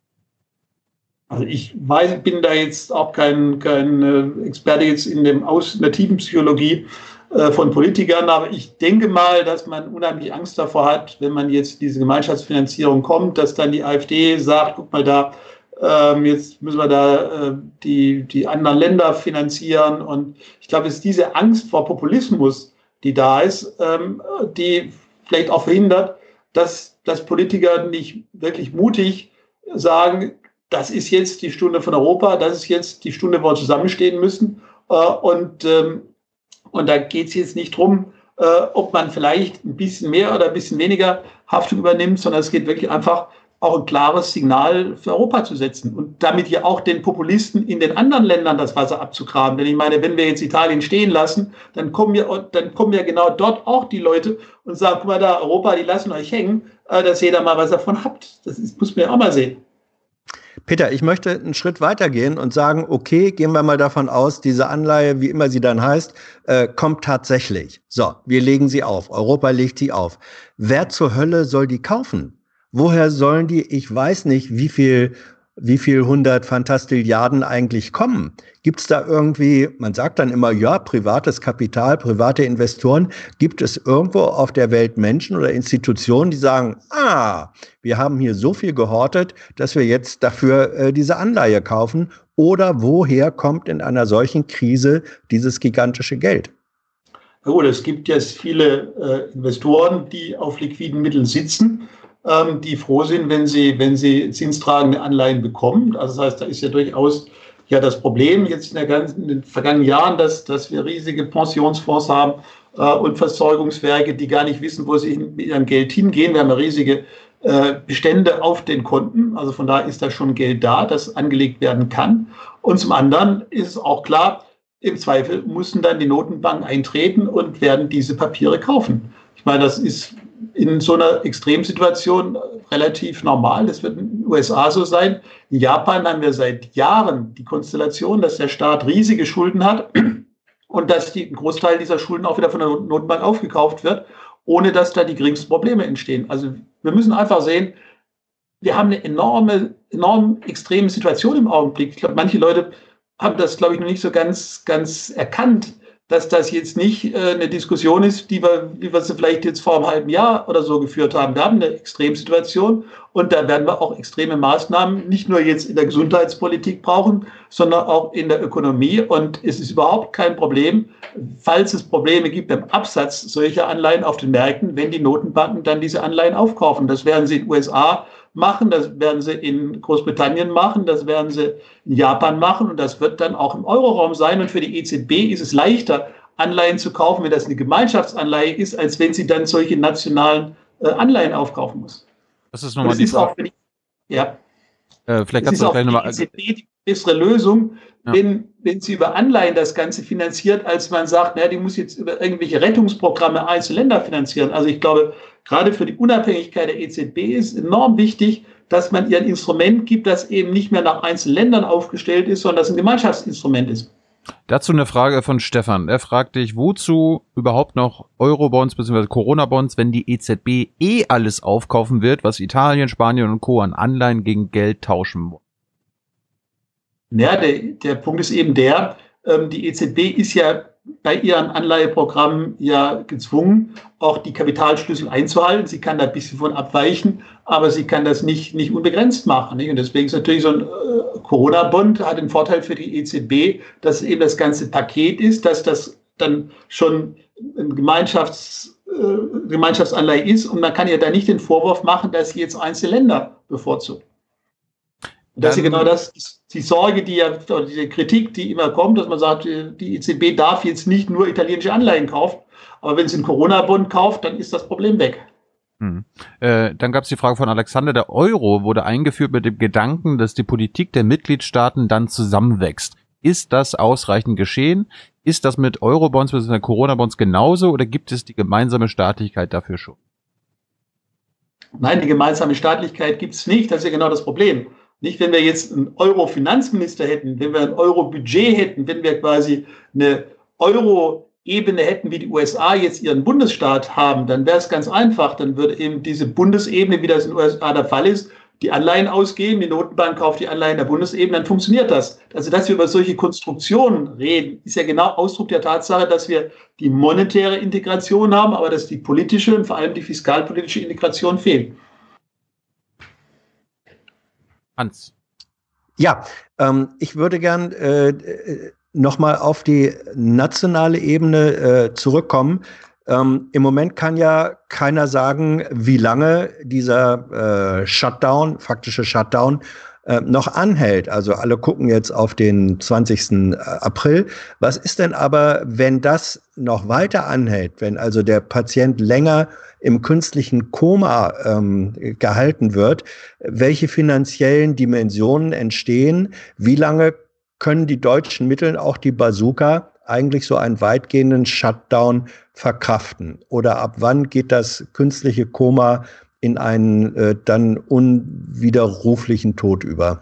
Also ich weiß, bin da jetzt auch kein, kein äh, Experte jetzt in dem Aus in der tiefen Psychologie. Äh, von Politikern. Aber ich denke mal, dass man unheimlich Angst davor hat, wenn man jetzt diese Gemeinschaftsfinanzierung kommt, dass dann die AfD sagt, guck mal da, ähm, jetzt müssen wir da äh, die, die anderen Länder finanzieren. Und ich glaube, es ist diese Angst vor Populismus, die da ist, ähm, die vielleicht auch verhindert, dass, dass Politiker nicht wirklich mutig sagen, das ist jetzt die Stunde von Europa, das ist jetzt die Stunde, wo wir zusammenstehen müssen. Äh, und ähm, und da geht es jetzt nicht drum, äh, ob man vielleicht ein bisschen mehr oder ein bisschen weniger Haftung übernimmt, sondern es geht wirklich einfach auch ein klares Signal für Europa zu setzen und damit ja auch den Populisten in den anderen Ländern das Wasser abzugraben. Denn ich meine, wenn wir jetzt Italien stehen lassen, dann kommen ja, dann kommen ja genau dort auch die Leute und sagen, guck mal da, Europa, die lassen euch hängen, äh, dass jeder mal was davon habt. Das ist, muss man ja auch mal sehen. Peter, ich möchte einen Schritt weitergehen und sagen, okay, gehen wir mal davon aus, diese Anleihe, wie immer sie dann heißt, äh, kommt tatsächlich. So, wir legen sie auf. Europa legt sie auf. Wer zur Hölle soll die kaufen? Woher sollen die, ich weiß nicht, wie viel wie viel hundert Fantastilliarden eigentlich kommen. Gibt es da irgendwie, man sagt dann immer, ja, privates Kapital, private Investoren, gibt es irgendwo auf der Welt Menschen oder Institutionen, die sagen, ah, wir haben hier so viel gehortet, dass wir jetzt dafür äh, diese Anleihe kaufen? Oder woher kommt in einer solchen Krise dieses gigantische Geld? Gut, es gibt jetzt viele äh, Investoren, die auf liquiden Mitteln sitzen ähm, die froh sind, wenn sie, wenn sie zinstragende Anleihen bekommen. Also das heißt, da ist ja durchaus ja das Problem jetzt in, der ganzen, in den vergangenen Jahren, dass, dass wir riesige Pensionsfonds haben äh, und Versorgungswerke, die gar nicht wissen, wo sie mit ihrem Geld hingehen. Wir haben ja riesige äh, Bestände auf den Konten. Also von daher ist da schon Geld da, das angelegt werden kann. Und zum anderen ist es auch klar, im Zweifel müssen dann die Notenbanken eintreten und werden diese Papiere kaufen. Ich meine, das ist in so einer Extremsituation relativ normal. Das wird in den USA so sein. In Japan haben wir seit Jahren die Konstellation, dass der Staat riesige Schulden hat und dass die, ein Großteil dieser Schulden auch wieder von der Notenbank aufgekauft wird, ohne dass da die geringsten Probleme entstehen. Also wir müssen einfach sehen, wir haben eine enorme, enorm extreme Situation im Augenblick. Ich glaube, manche Leute haben das, glaube ich, noch nicht so ganz, ganz erkannt, dass das jetzt nicht äh, eine Diskussion ist, die wir, wie wir sie vielleicht jetzt vor einem halben Jahr oder so geführt haben. Wir haben eine Extremsituation und da werden wir auch extreme Maßnahmen nicht nur jetzt in der Gesundheitspolitik brauchen, sondern auch in der Ökonomie. Und es ist überhaupt kein Problem, falls es Probleme gibt beim Absatz solcher Anleihen auf den Märkten, wenn die Notenbanken dann diese Anleihen aufkaufen. Das werden sie in den USA machen, das werden sie in Großbritannien machen, das werden sie in Japan machen und das wird dann auch im Euroraum sein. Und für die EZB ist es leichter, Anleihen zu kaufen, wenn das eine Gemeinschaftsanleihe ist, als wenn sie dann solche nationalen äh, Anleihen aufkaufen muss. Das ist nochmal die Frage. Die, ja. Äh, vielleicht kannst du gleich nochmal. Die EZB die bessere Lösung, ja. wenn, wenn sie über Anleihen das Ganze finanziert, als man sagt, naja, die muss jetzt über irgendwelche Rettungsprogramme einzelne Länder finanzieren. Also ich glaube, gerade für die Unabhängigkeit der EZB ist enorm wichtig, dass man ihr ein Instrument gibt, das eben nicht mehr nach einzelnen Ländern aufgestellt ist, sondern das ein Gemeinschaftsinstrument ist. Dazu eine Frage von Stefan. Er fragt dich, wozu überhaupt noch Eurobonds bzw. Corona-Bonds, wenn die EZB eh alles aufkaufen wird, was Italien, Spanien und Co. an Anleihen gegen Geld tauschen wollen? Ja, der, der Punkt ist eben der, ähm, die EZB ist ja bei ihren Anleiheprogrammen ja gezwungen, auch die Kapitalschlüssel einzuhalten. Sie kann da ein bisschen von abweichen, aber sie kann das nicht, nicht unbegrenzt machen. Nicht? Und deswegen ist natürlich so ein äh, Corona-Bond hat den Vorteil für die EZB, dass eben das ganze Paket ist, dass das dann schon ein Gemeinschafts, äh, Gemeinschaftsanleihe ist und man kann ja da nicht den Vorwurf machen, dass sie jetzt einzelne Länder bevorzugt. Und das ist genau das, die Sorge, die ja, oder diese Kritik, die immer kommt, dass man sagt, die EZB darf jetzt nicht nur italienische Anleihen kaufen, aber wenn sie einen Corona-Bond kauft, dann ist das Problem weg. Hm. Äh, dann gab es die Frage von Alexander, der Euro wurde eingeführt mit dem Gedanken, dass die Politik der Mitgliedstaaten dann zusammenwächst. Ist das ausreichend geschehen? Ist das mit Eurobonds bzw. Corona-Bonds genauso oder gibt es die gemeinsame Staatlichkeit dafür schon? Nein, die gemeinsame Staatlichkeit gibt es nicht. Das ist ja genau das Problem. Nicht, wenn wir jetzt einen Euro-Finanzminister hätten, wenn wir ein Euro-Budget hätten, wenn wir quasi eine Euro-Ebene hätten, wie die USA jetzt ihren Bundesstaat haben, dann wäre es ganz einfach. Dann würde eben diese Bundesebene, wie das in den USA der Fall ist, die Anleihen ausgeben, die Notenbank kauft die Anleihen der Bundesebene, dann funktioniert das. Also, dass wir über solche Konstruktionen reden, ist ja genau Ausdruck der Tatsache, dass wir die monetäre Integration haben, aber dass die politische und vor allem die fiskalpolitische Integration fehlt. Hans. Ja, ähm, ich würde gern äh, äh nochmal auf die nationale Ebene äh, zurückkommen. Ähm, Im Moment kann ja keiner sagen, wie lange dieser äh, Shutdown, faktische Shutdown, äh, noch anhält. Also alle gucken jetzt auf den 20. Äh, April. Was ist denn aber, wenn das noch weiter anhält, wenn also der Patient länger im künstlichen Koma ähm, gehalten wird? Welche finanziellen Dimensionen entstehen? Wie lange können die deutschen Mittel, auch die Bazooka, eigentlich so einen weitgehenden Shutdown verkraften? Oder ab wann geht das künstliche Koma in einen äh, dann unwiderruflichen Tod über?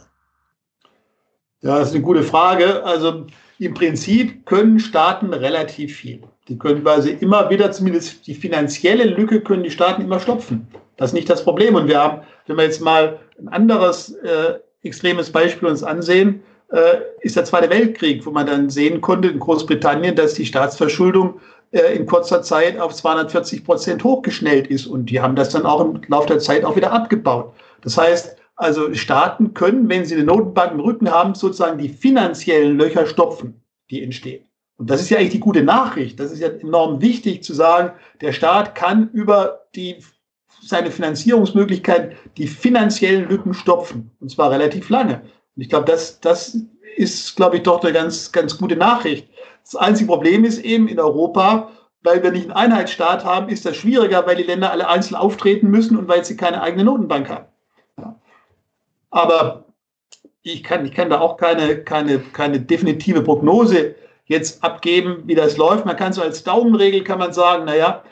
Ja, das ist eine gute Frage. Also im Prinzip können Staaten relativ viel. Die können quasi immer wieder, zumindest die finanzielle Lücke können die Staaten immer stopfen. Das ist nicht das Problem. Und wir haben, wenn wir jetzt mal ein anderes äh, extremes Beispiel uns ansehen, äh, ist der Zweite Weltkrieg, wo man dann sehen konnte in Großbritannien, dass die Staatsverschuldung äh, in kurzer Zeit auf 240 Prozent hochgeschnellt ist. Und die haben das dann auch im Laufe der Zeit auch wieder abgebaut. Das heißt, also Staaten können, wenn sie eine Notenbank im Rücken haben, sozusagen die finanziellen Löcher stopfen, die entstehen. Und das ist ja eigentlich die gute Nachricht. Das ist ja enorm wichtig zu sagen, der Staat kann über die, seine Finanzierungsmöglichkeiten die finanziellen Lücken stopfen. Und zwar relativ lange. Und ich glaube, das, das ist, glaube ich, doch eine ganz, ganz gute Nachricht. Das einzige Problem ist eben in Europa, weil wir nicht einen Einheitsstaat haben, ist das schwieriger, weil die Länder alle einzeln auftreten müssen und weil sie keine eigene Notenbank haben. Aber ich kann, ich kann da auch keine, keine, keine definitive Prognose jetzt abgeben, wie das läuft. Man kann so als Daumenregel kann man sagen, naja,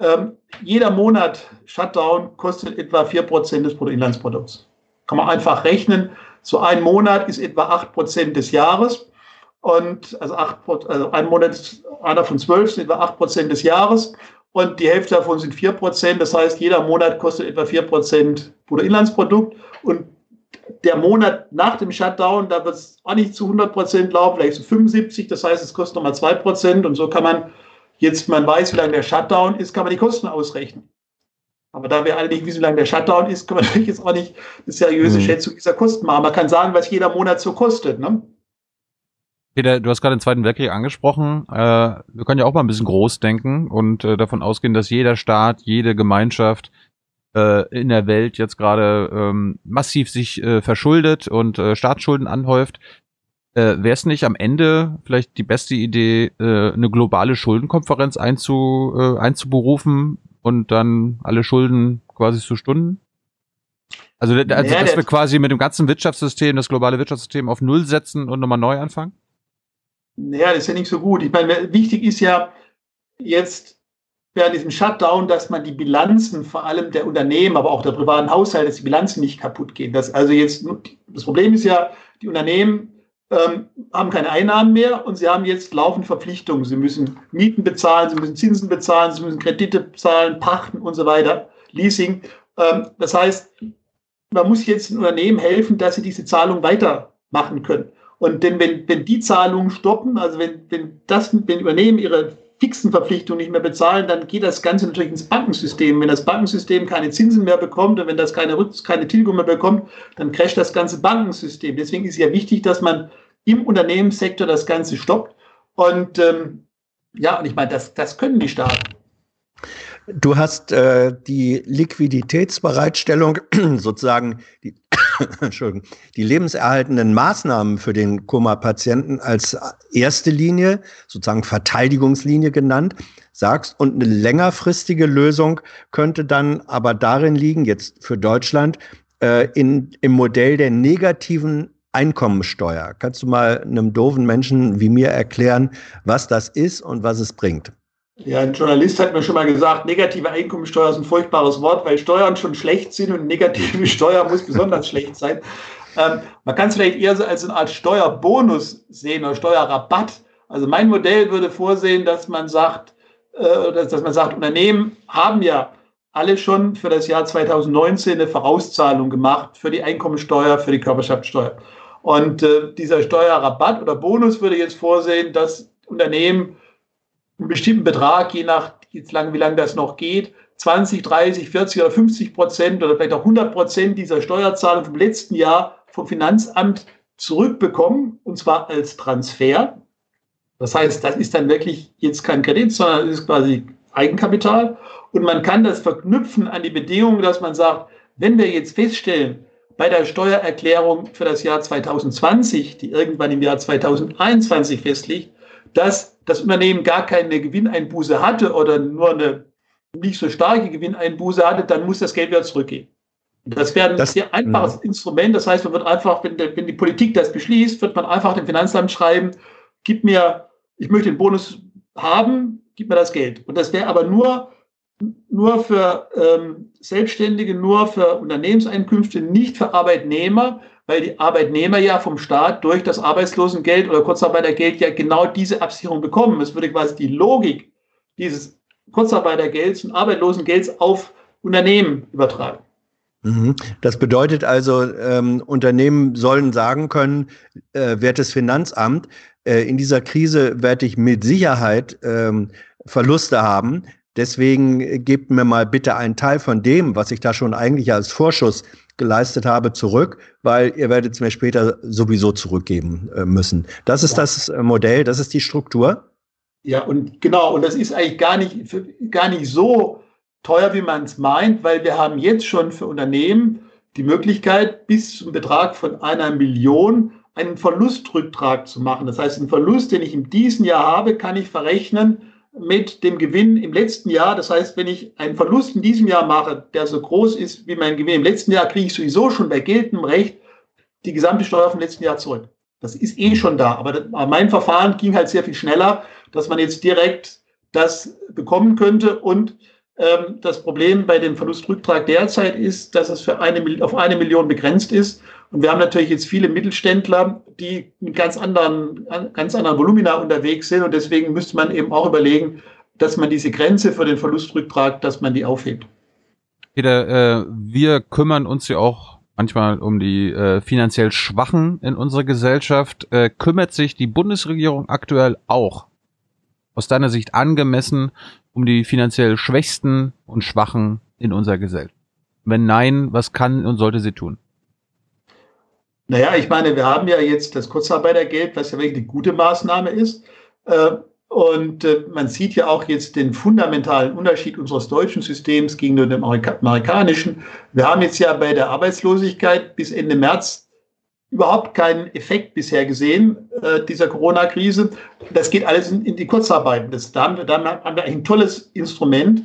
ähm, jeder Monat Shutdown kostet etwa 4% des Bruttoinlandsprodukts. Kann man einfach rechnen. So ein Monat ist etwa 8% des Jahres. Und also, 8, also ein Monat, einer von zwölf sind etwa 8% des Jahres. Und die Hälfte davon sind 4%. Das heißt, jeder Monat kostet etwa 4% Bruttoinlandsprodukt. Und der Monat nach dem Shutdown, da wird es auch nicht zu 100% laufen, vielleicht zu so 75. Das heißt, es kostet nochmal 2% Und so kann man jetzt, man weiß, wie lange der Shutdown ist, kann man die Kosten ausrechnen. Aber da wir alle nicht wissen, wie lange der Shutdown ist, kann man natürlich jetzt auch nicht eine seriöse mhm. Schätzung dieser Kosten machen. Man kann sagen, was jeder Monat so kostet. Ne? Peter, du hast gerade den Zweiten Weltkrieg angesprochen. Äh, wir können ja auch mal ein bisschen groß denken und äh, davon ausgehen, dass jeder Staat, jede Gemeinschaft äh, in der Welt jetzt gerade ähm, massiv sich äh, verschuldet und äh, Staatsschulden anhäuft. Äh, Wäre es nicht am Ende vielleicht die beste Idee, äh, eine globale Schuldenkonferenz einzu, äh, einzuberufen und dann alle Schulden quasi zu stunden? Also, also ja, dass wir quasi mit dem ganzen Wirtschaftssystem, das globale Wirtschaftssystem auf Null setzen und nochmal neu anfangen? Ja, das ist ja nicht so gut. Ich meine, wichtig ist ja jetzt während diesem Shutdown, dass man die Bilanzen vor allem der Unternehmen, aber auch der privaten Haushalte, dass die Bilanzen nicht kaputt gehen. Das, also jetzt, das Problem ist ja, die Unternehmen ähm, haben keine Einnahmen mehr und sie haben jetzt laufende Verpflichtungen. Sie müssen Mieten bezahlen, sie müssen Zinsen bezahlen, sie müssen Kredite bezahlen, Pachten und so weiter, Leasing. Ähm, das heißt, man muss jetzt den Unternehmen helfen, dass sie diese Zahlung weitermachen können. Und denn wenn, wenn die Zahlungen stoppen, also wenn, wenn das, wenn Unternehmen ihre fixen Verpflichtungen nicht mehr bezahlen, dann geht das Ganze natürlich ins Bankensystem. Wenn das Bankensystem keine Zinsen mehr bekommt und wenn das keine, keine Tilgung mehr bekommt, dann crasht das ganze Bankensystem. Deswegen ist ja wichtig, dass man im Unternehmenssektor das Ganze stoppt. Und ähm, ja, und ich meine, das, das können die Staaten. Du hast äh, die Liquiditätsbereitstellung, sozusagen die, Entschuldigung, die lebenserhaltenden Maßnahmen für den Koma-Patienten als erste Linie, sozusagen Verteidigungslinie genannt, sagst. Und eine längerfristige Lösung könnte dann aber darin liegen, jetzt für Deutschland, äh, in, im Modell der negativen Einkommensteuer. Kannst du mal einem doofen Menschen wie mir erklären, was das ist und was es bringt? Ja, ein Journalist hat mir schon mal gesagt, negative Einkommensteuer ist ein furchtbares Wort, weil Steuern schon schlecht sind und negative Steuer muss besonders schlecht sein. Ähm, man kann es vielleicht eher so als eine Art Steuerbonus sehen oder Steuerrabatt. Also mein Modell würde vorsehen, dass man sagt, äh, dass, dass man sagt, Unternehmen haben ja alle schon für das Jahr 2019 eine Vorauszahlung gemacht für die Einkommensteuer, für die Körperschaftssteuer. Und äh, dieser Steuerrabatt oder Bonus würde jetzt vorsehen, dass Unternehmen einen bestimmten Betrag, je nach wie lange das noch geht, 20, 30, 40 oder 50 Prozent oder vielleicht auch 100 Prozent dieser Steuerzahlung vom letzten Jahr vom Finanzamt zurückbekommen, und zwar als Transfer. Das heißt, das ist dann wirklich jetzt kein Kredit, sondern es ist quasi Eigenkapital. Und man kann das verknüpfen an die Bedingungen, dass man sagt, wenn wir jetzt feststellen, bei der Steuererklärung für das Jahr 2020, die irgendwann im Jahr 2021 festliegt, dass das Unternehmen gar keine Gewinneinbuße hatte oder nur eine nicht so starke Gewinneinbuße hatte, dann muss das Geld wieder zurückgehen. Das wäre ein das, sehr einfaches mh. Instrument. Das heißt, man wird einfach, wenn, wenn die Politik das beschließt, wird man einfach dem Finanzamt schreiben, gib mir, ich möchte den Bonus haben, gib mir das Geld. Und das wäre aber nur, nur für ähm, Selbstständige, nur für Unternehmenseinkünfte, nicht für Arbeitnehmer, weil die Arbeitnehmer ja vom Staat durch das Arbeitslosengeld oder Kurzarbeitergeld ja genau diese Absicherung bekommen. Es würde quasi die Logik dieses Kurzarbeitergelds und Arbeitslosengelds auf Unternehmen übertragen. Mhm. Das bedeutet also, ähm, Unternehmen sollen sagen können, äh, wertes Finanzamt, äh, in dieser Krise werde ich mit Sicherheit ähm, Verluste haben. Deswegen gebt mir mal bitte einen Teil von dem, was ich da schon eigentlich als Vorschuss geleistet habe, zurück, weil ihr werdet es mir später sowieso zurückgeben äh, müssen. Das ist ja. das äh, Modell, das ist die Struktur. Ja, und genau, und das ist eigentlich gar nicht, gar nicht so teuer, wie man es meint, weil wir haben jetzt schon für Unternehmen die Möglichkeit, bis zum Betrag von einer Million einen Verlustrücktrag zu machen. Das heißt, einen Verlust, den ich in diesem Jahr habe, kann ich verrechnen mit dem Gewinn im letzten Jahr. Das heißt, wenn ich einen Verlust in diesem Jahr mache, der so groß ist wie mein Gewinn im letzten Jahr, kriege ich sowieso schon bei geltendem Recht die gesamte Steuer vom letzten Jahr zurück. Das ist eh schon da. Aber, mein Verfahren ging halt sehr viel schneller, dass man jetzt direkt das bekommen könnte. Und Ähm, das Problem bei dem Verlustrücktrag derzeit ist, dass es für eine, auf eine Million begrenzt ist. Und wir haben natürlich jetzt viele Mittelständler, die mit ganz anderen, ganz anderen Volumina unterwegs sind. Und deswegen müsste man eben auch überlegen, dass man diese Grenze für den Verlustrücktrag, dass man die aufhebt. Peter, äh, wir kümmern uns ja auch manchmal um die äh, finanziell Schwachen in unserer Gesellschaft. Äh, kümmert sich die Bundesregierung aktuell auch aus deiner Sicht angemessen um die finanziell Schwächsten und Schwachen in unserer Gesellschaft? Wenn nein, was kann und sollte sie tun? Naja, ich meine, wir haben ja jetzt das Kurzarbeitergeld, was ja wirklich eine gute Maßnahme ist. Äh, und äh, man sieht ja auch jetzt den fundamentalen Unterschied unseres deutschen Systems gegenüber dem amerikanischen. Wir haben jetzt ja bei der Arbeitslosigkeit bis Ende März überhaupt keinen Effekt bisher gesehen, äh, dieser Corona-Krise. Das geht alles in, die Kurzarbeit. Das, da, haben wir, da haben wir ein tolles Instrument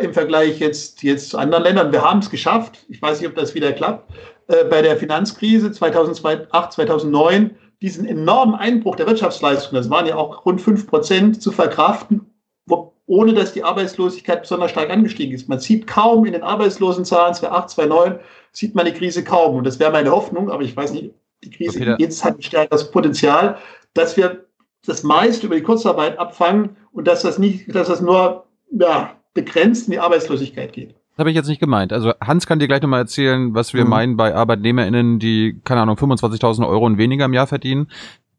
im Vergleich jetzt, jetzt zu anderen Ländern. Wir haben es geschafft. Ich weiß nicht, ob das wieder klappt. Äh, bei der Finanzkrise 2008, 2009 diesen enormen Einbruch der Wirtschaftsleistung, das waren ja auch rund fünf Prozent, zu verkraften, wo, ohne dass die Arbeitslosigkeit besonders stark angestiegen ist. Man sieht kaum in den Arbeitslosenzahlen 2008, 2009, sieht man die Krise kaum. Und das wäre meine Hoffnung, aber ich weiß nicht, die Krise Peter. jetzt hat stärker das Potenzial, dass wir das meiste über die Kurzarbeit abfangen und dass das nicht, dass das nur ja, begrenzt in die Arbeitslosigkeit geht. Das habe ich jetzt nicht gemeint. Also Hans kann dir gleich nochmal erzählen, was wir mhm. meinen bei ArbeitnehmerInnen, die, keine Ahnung, 25.000 Euro und weniger im Jahr verdienen.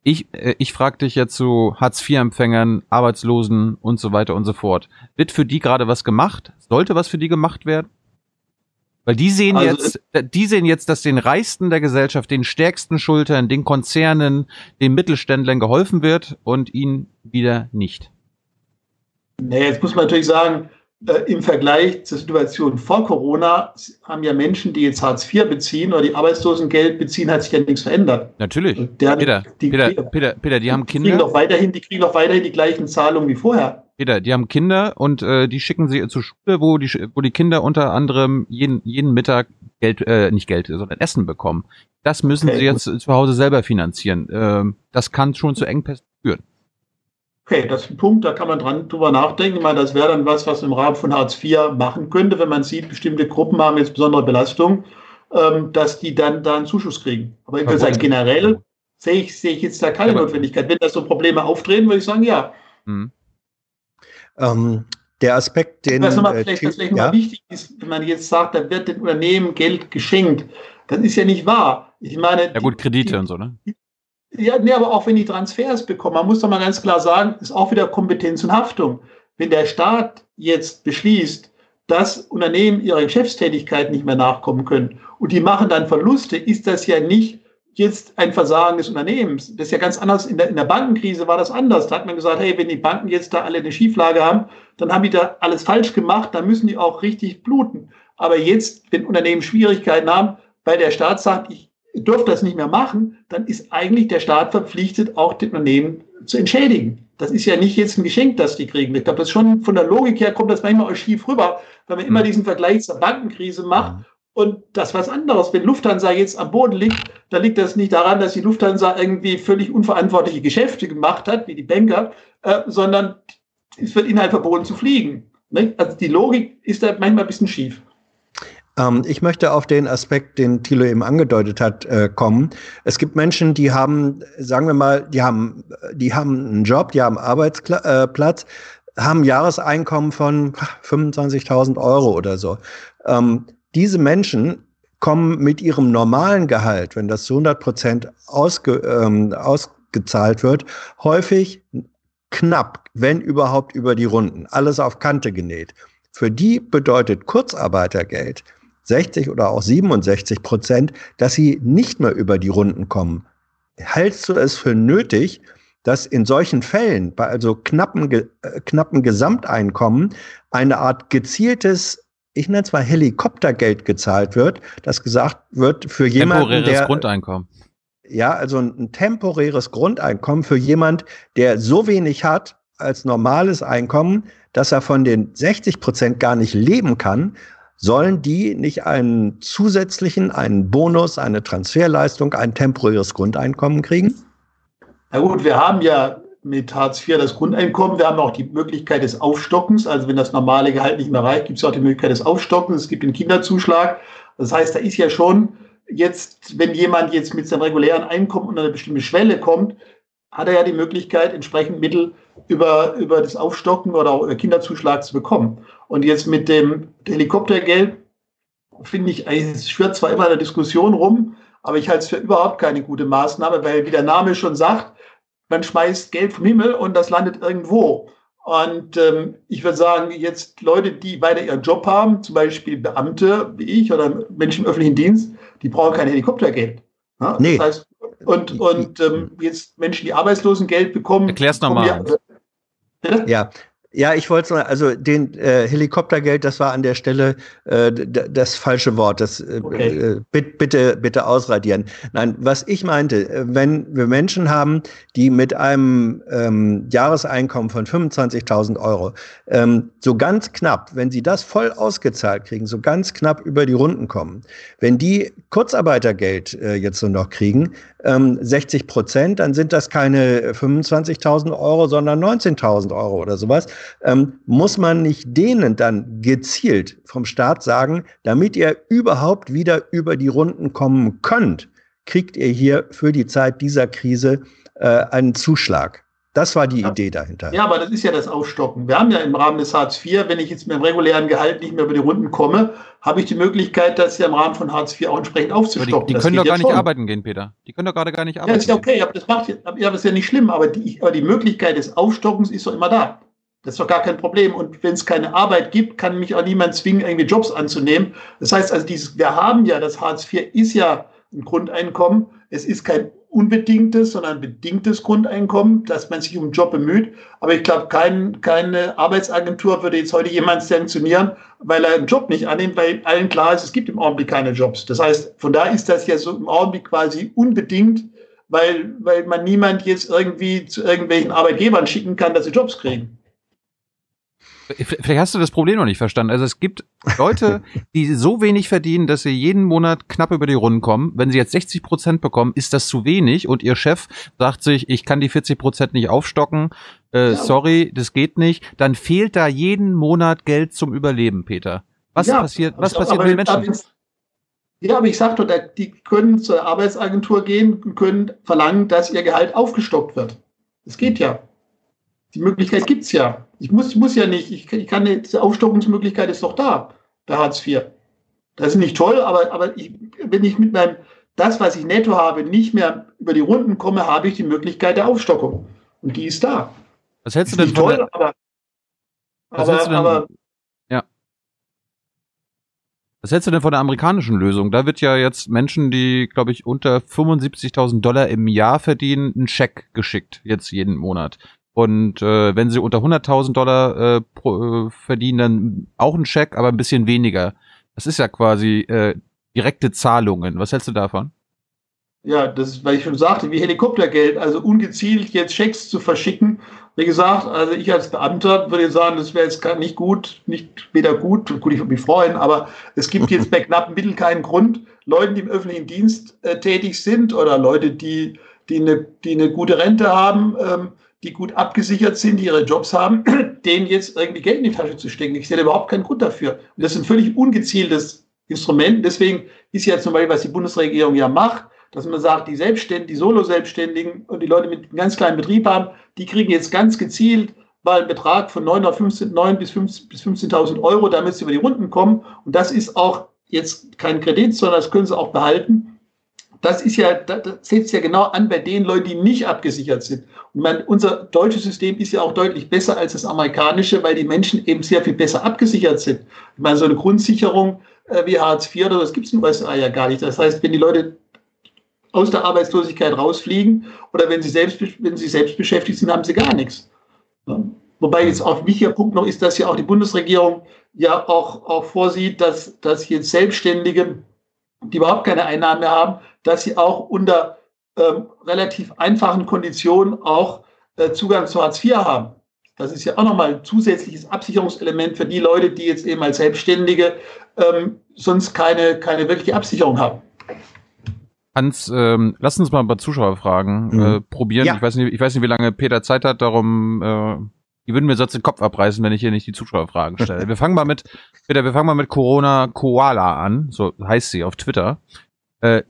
Ich, äh, ich frage dich jetzt zu Hartz-IV-Empfängern, Arbeitslosen und so weiter und so fort. Wird für die gerade was gemacht? Sollte was für die gemacht werden? Weil die sehen also jetzt, die sehen jetzt, dass den Reichsten der Gesellschaft, den stärksten Schultern, den Konzernen, den Mittelständlern geholfen wird und ihnen wieder nicht. Nee, jetzt muss man natürlich sagen, äh, im Vergleich zur Situation vor Corona haben ja Menschen, die jetzt Hartz IV beziehen oder die Arbeitslosengeld beziehen, hat sich ja nichts verändert. Natürlich. Peter, die, Peter, Peter, Peter, die haben Kinder. Kriegen doch weiterhin, die kriegen doch weiterhin die gleichen Zahlungen wie vorher. Peter, die haben Kinder und äh, die schicken sie zur Schule, wo die, wo die Kinder unter anderem jeden, jeden Mittag Geld, äh, nicht Geld, sondern Essen bekommen. Das müssen okay, sie jetzt zu Hause selber finanzieren. Ähm, das kann schon zu Engpässen führen. Okay, das ist ein Punkt, da kann man dran drüber nachdenken. Ich meine, das wäre dann was, was im Rahmen von Hartz IV machen könnte, wenn man sieht, bestimmte Gruppen haben jetzt besondere Belastung, ähm, dass die dann da einen Zuschuss kriegen. Aber ich würde sagen, generell sehe ich, sehe ich jetzt da keine Notwendigkeit. Wenn da so Probleme auftreten, würde ich sagen, ja. Mhm. Ähm, der Aspekt, den. Was nochmal äh, vielleicht, was vielleicht ja? wichtig ist, wenn man jetzt sagt, da wird den Unternehmen Geld geschenkt. Das ist ja nicht wahr. Ich meine. Ja, gut, Kredite die, und so, ne? Ja, nee, aber auch wenn die Transfers bekommen, man muss doch mal ganz klar sagen, ist auch wieder Kompetenz und Haftung. Wenn der Staat jetzt beschließt, dass Unternehmen ihrer Geschäftstätigkeit nicht mehr nachkommen können und die machen dann Verluste, ist das ja nicht jetzt ein Versagen des Unternehmens. Das ist ja ganz anders. In der, in der Bankenkrise war das anders. Da hat man gesagt, hey, wenn die Banken jetzt da alle eine Schieflage haben, dann haben die da alles falsch gemacht, dann müssen die auch richtig bluten. Aber jetzt, wenn Unternehmen Schwierigkeiten haben, weil der Staat sagt, ich dürft das nicht mehr machen, dann ist eigentlich der Staat verpflichtet, auch den Unternehmen zu entschädigen. Das ist ja nicht jetzt ein Geschenk, das die kriegen. Ich glaube, das schon von der Logik her kommt das manchmal auch schief rüber, weil man immer mhm. diesen Vergleich zur Bankenkrise macht. Und das was anderes. Wenn Lufthansa jetzt am Boden liegt, dann liegt das nicht daran, dass die Lufthansa irgendwie völlig unverantwortliche Geschäfte gemacht hat, wie die Banker, äh, sondern es wird ihnen halt verboten zu fliegen. Ne? Also die Logik ist da manchmal ein bisschen schief. Ähm, ich möchte auf den Aspekt, den Thilo eben angedeutet hat, äh, kommen. Es gibt Menschen, die haben, sagen wir mal, die haben, die haben einen Job, die haben Arbeitsplatz, äh, haben Jahreseinkommen von 25.000 Euro oder so. Ähm, diese Menschen kommen mit ihrem normalen Gehalt, wenn das zu 100 Prozent ausge, ähm, ausgezahlt wird, häufig knapp, wenn überhaupt über die Runden. Alles auf Kante genäht. Für die bedeutet Kurzarbeitergeld 60 oder auch 67 Prozent, dass sie nicht mehr über die Runden kommen. Hältst du es für nötig, dass in solchen Fällen, bei also knappen, äh, knappen Gesamteinkommen, eine Art gezieltes, ich nenne es mal Helikoptergeld gezahlt wird, das gesagt wird für jemanden, temporäres der Grundeinkommen. Ja, also ein temporäres Grundeinkommen für jemand, der so wenig hat als normales Einkommen, dass er von den 60 Prozent gar nicht leben kann sollen die nicht einen zusätzlichen, einen Bonus, eine Transferleistung, ein temporäres Grundeinkommen kriegen? Na gut, wir haben ja mit Hartz IV das Grundeinkommen. Wir haben auch die Möglichkeit des Aufstockens. Also wenn das normale Gehalt nicht mehr reicht, gibt es auch die Möglichkeit des Aufstockens. Es gibt den Kinderzuschlag. Das heißt, da ist ja schon jetzt, wenn jemand jetzt mit seinem regulären Einkommen unter eine bestimmte Schwelle kommt, hat er ja die Möglichkeit, entsprechend Mittel über, über das Aufstocken oder auch Kinderzuschlag zu bekommen. Und jetzt mit dem Helikoptergeld finde ich, es schwirrt zwar immer eine Diskussion rum, aber ich halte es für überhaupt keine gute Maßnahme, weil wie der Name schon sagt, man schmeißt Geld vom Himmel und das landet irgendwo. Und ähm, ich würde sagen, jetzt Leute, die weiter ihren Job haben, zum Beispiel Beamte wie ich oder Menschen im öffentlichen Dienst, die brauchen kein Helikoptergeld. Ja? Nee. Das heißt, und, und ähm, jetzt Menschen, die Arbeitslosengeld bekommen. Erklär's nochmal. Ja, ja, ja, ich wollte also den äh, Helikoptergeld, das war an der Stelle äh, das falsche Wort. Das äh, okay. äh, bitte bitte ausradieren. Nein, was ich meinte, äh, wenn wir Menschen haben, die mit einem ähm, Jahreseinkommen von 25.000 Euro ähm, so ganz knapp, wenn sie das voll ausgezahlt kriegen, so ganz knapp über die Runden kommen, wenn die Kurzarbeitergeld äh, jetzt so noch kriegen, ähm, 60 Prozent, dann sind das keine 25.000 Euro, sondern 19.000 Euro oder sowas ähm, muss man nicht denen dann gezielt vom Staat sagen, damit ihr überhaupt wieder über die Runden kommen könnt, kriegt ihr hier für die Zeit dieser Krise äh, einen Zuschlag. Das war die ja. Idee dahinter. Ja, aber das ist ja das Aufstocken. Wir haben ja im Rahmen des Hartz IV, wenn ich jetzt mit dem regulären Gehalt nicht mehr über die Runden komme, habe ich die Möglichkeit, das ja im Rahmen von Hartz IV auch entsprechend aufzustocken. Aber die, die können doch gar nicht schon. arbeiten gehen, Peter. Die können doch gerade gar nicht arbeiten. Ja, ist ja okay, aber das macht ja, aber das ist ja nicht schlimm, aber die, aber die Möglichkeit des Aufstockens ist doch immer da. Das ist doch gar kein Problem. Und wenn es keine Arbeit gibt, kann mich auch niemand zwingen, irgendwie Jobs anzunehmen. Das heißt also, dieses, wir haben ja, das Hartz IV ist ja ein Grundeinkommen. Es ist kein unbedingtes, sondern bedingtes Grundeinkommen, dass man sich um einen Job bemüht. Aber ich glaube, kein, keine Arbeitsagentur würde jetzt heute jemand sanktionieren, weil er einen Job nicht annimmt, weil allen klar ist, es gibt im Augenblick keine Jobs. Das heißt, von da ist das ja so im Augenblick quasi unbedingt, weil, weil man niemand jetzt irgendwie zu irgendwelchen Arbeitgebern schicken kann, dass sie Jobs kriegen. Vielleicht hast du das Problem noch nicht verstanden. Also es gibt Leute, die so wenig verdienen, dass sie jeden Monat knapp über die Runden kommen. Wenn sie jetzt 60 Prozent bekommen, ist das zu wenig und ihr Chef sagt sich, ich kann die 40 Prozent nicht aufstocken. Äh, ja. Sorry, das geht nicht. Dann fehlt da jeden Monat Geld zum Überleben, Peter. Was ja, passiert, was passiert mit den Menschen? Ja, aber ich sagte, die können zur Arbeitsagentur gehen und können verlangen, dass ihr Gehalt aufgestockt wird. Das geht ja. Die Möglichkeit gibt's ja. Ich muss, ich muss ja nicht, ich, ich kann, diese Aufstockungsmöglichkeit ist doch da bei Hartz IV. Das ist nicht toll, aber, aber ich, wenn ich mit meinem, das, was ich netto habe, nicht mehr über die Runden komme, habe ich die Möglichkeit der Aufstockung. Und die ist da. Was hältst du denn von toll, der, aber, was aber, du denn, aber, ja. Was hältst du denn von der amerikanischen Lösung? Da wird ja jetzt Menschen, die, glaube ich, unter 75.000 Dollar im Jahr verdienen, einen Scheck geschickt, jetzt jeden Monat. Und äh, wenn sie unter 100.000 Dollar äh, pro, äh, verdienen, dann auch ein Scheck, aber ein bisschen weniger. Das ist ja quasi äh, direkte Zahlungen. Was hältst du davon? Ja, das ist, weil ich schon sagte, wie Helikoptergeld, also ungezielt jetzt Schecks zu verschicken. Wie gesagt, also ich als Beamter würde sagen, das wäre jetzt nicht gut, nicht weder gut, gut, ich würde mich freuen, aber es gibt jetzt bei knappen Mitteln keinen Grund, Leuten, die im öffentlichen Dienst äh, tätig sind oder Leute, die, die, eine, die eine gute Rente haben, ähm, die gut abgesichert sind, die ihre Jobs haben, denen jetzt irgendwie Geld in die Tasche zu stecken. Ich sehe da überhaupt keinen Grund dafür. Und das ist ein völlig ungezieltes Instrument. Deswegen ist ja zum Beispiel, was die Bundesregierung ja macht, dass man sagt, die Selbstständigen, die Solo-Selbstständigen und die Leute mit einem ganz kleinen Betrieb haben, die kriegen jetzt ganz gezielt mal einen Betrag von 9, 15, 9 bis 15.000 Euro, damit sie über die Runden kommen. Und das ist auch jetzt kein Kredit, sondern das können sie auch behalten das ist ja, das setzt ja genau an bei den Leuten, die nicht abgesichert sind. Und man, unser deutsches System ist ja auch deutlich besser als das amerikanische, weil die Menschen eben sehr viel besser abgesichert sind. Ich meine, so eine Grundsicherung äh, wie Hartz IV oder das gibt es in den USA ja gar nicht. Das heißt, wenn die Leute aus der Arbeitslosigkeit rausfliegen oder wenn sie selbst, wenn sie selbst beschäftigt sind, haben sie gar nichts. Ja. Wobei jetzt auch ein wichtiger Punkt noch ist, dass ja auch die Bundesregierung ja auch, auch vorsieht, dass, dass jetzt Selbstständige, die überhaupt keine Einnahmen mehr haben, dass sie auch unter ähm, relativ einfachen Konditionen auch äh, Zugang zu Hartz IV haben. Das ist ja auch nochmal ein zusätzliches Absicherungselement für die Leute, die jetzt eben als Selbstständige ähm, sonst keine, keine wirkliche Absicherung haben. Hans, ähm, lass uns mal ein paar Zuschauerfragen mhm. äh, probieren. Ja. Ich weiß nicht, ich weiß nicht, wie lange Peter Zeit hat, darum, äh, die würden mir sonst den Kopf abreißen, wenn ich hier nicht die Zuschauerfragen stelle. wir fangen mal mit, Peter, wir fangen mal mit Corona Koala an, so heißt sie auf Twitter. Äh,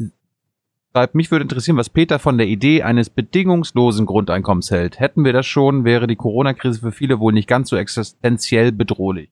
mich würde interessieren, was Peter von der Idee eines bedingungslosen Grundeinkommens hält. Hätten wir das schon, wäre die Corona-Krise für viele wohl nicht ganz so existenziell bedrohlich.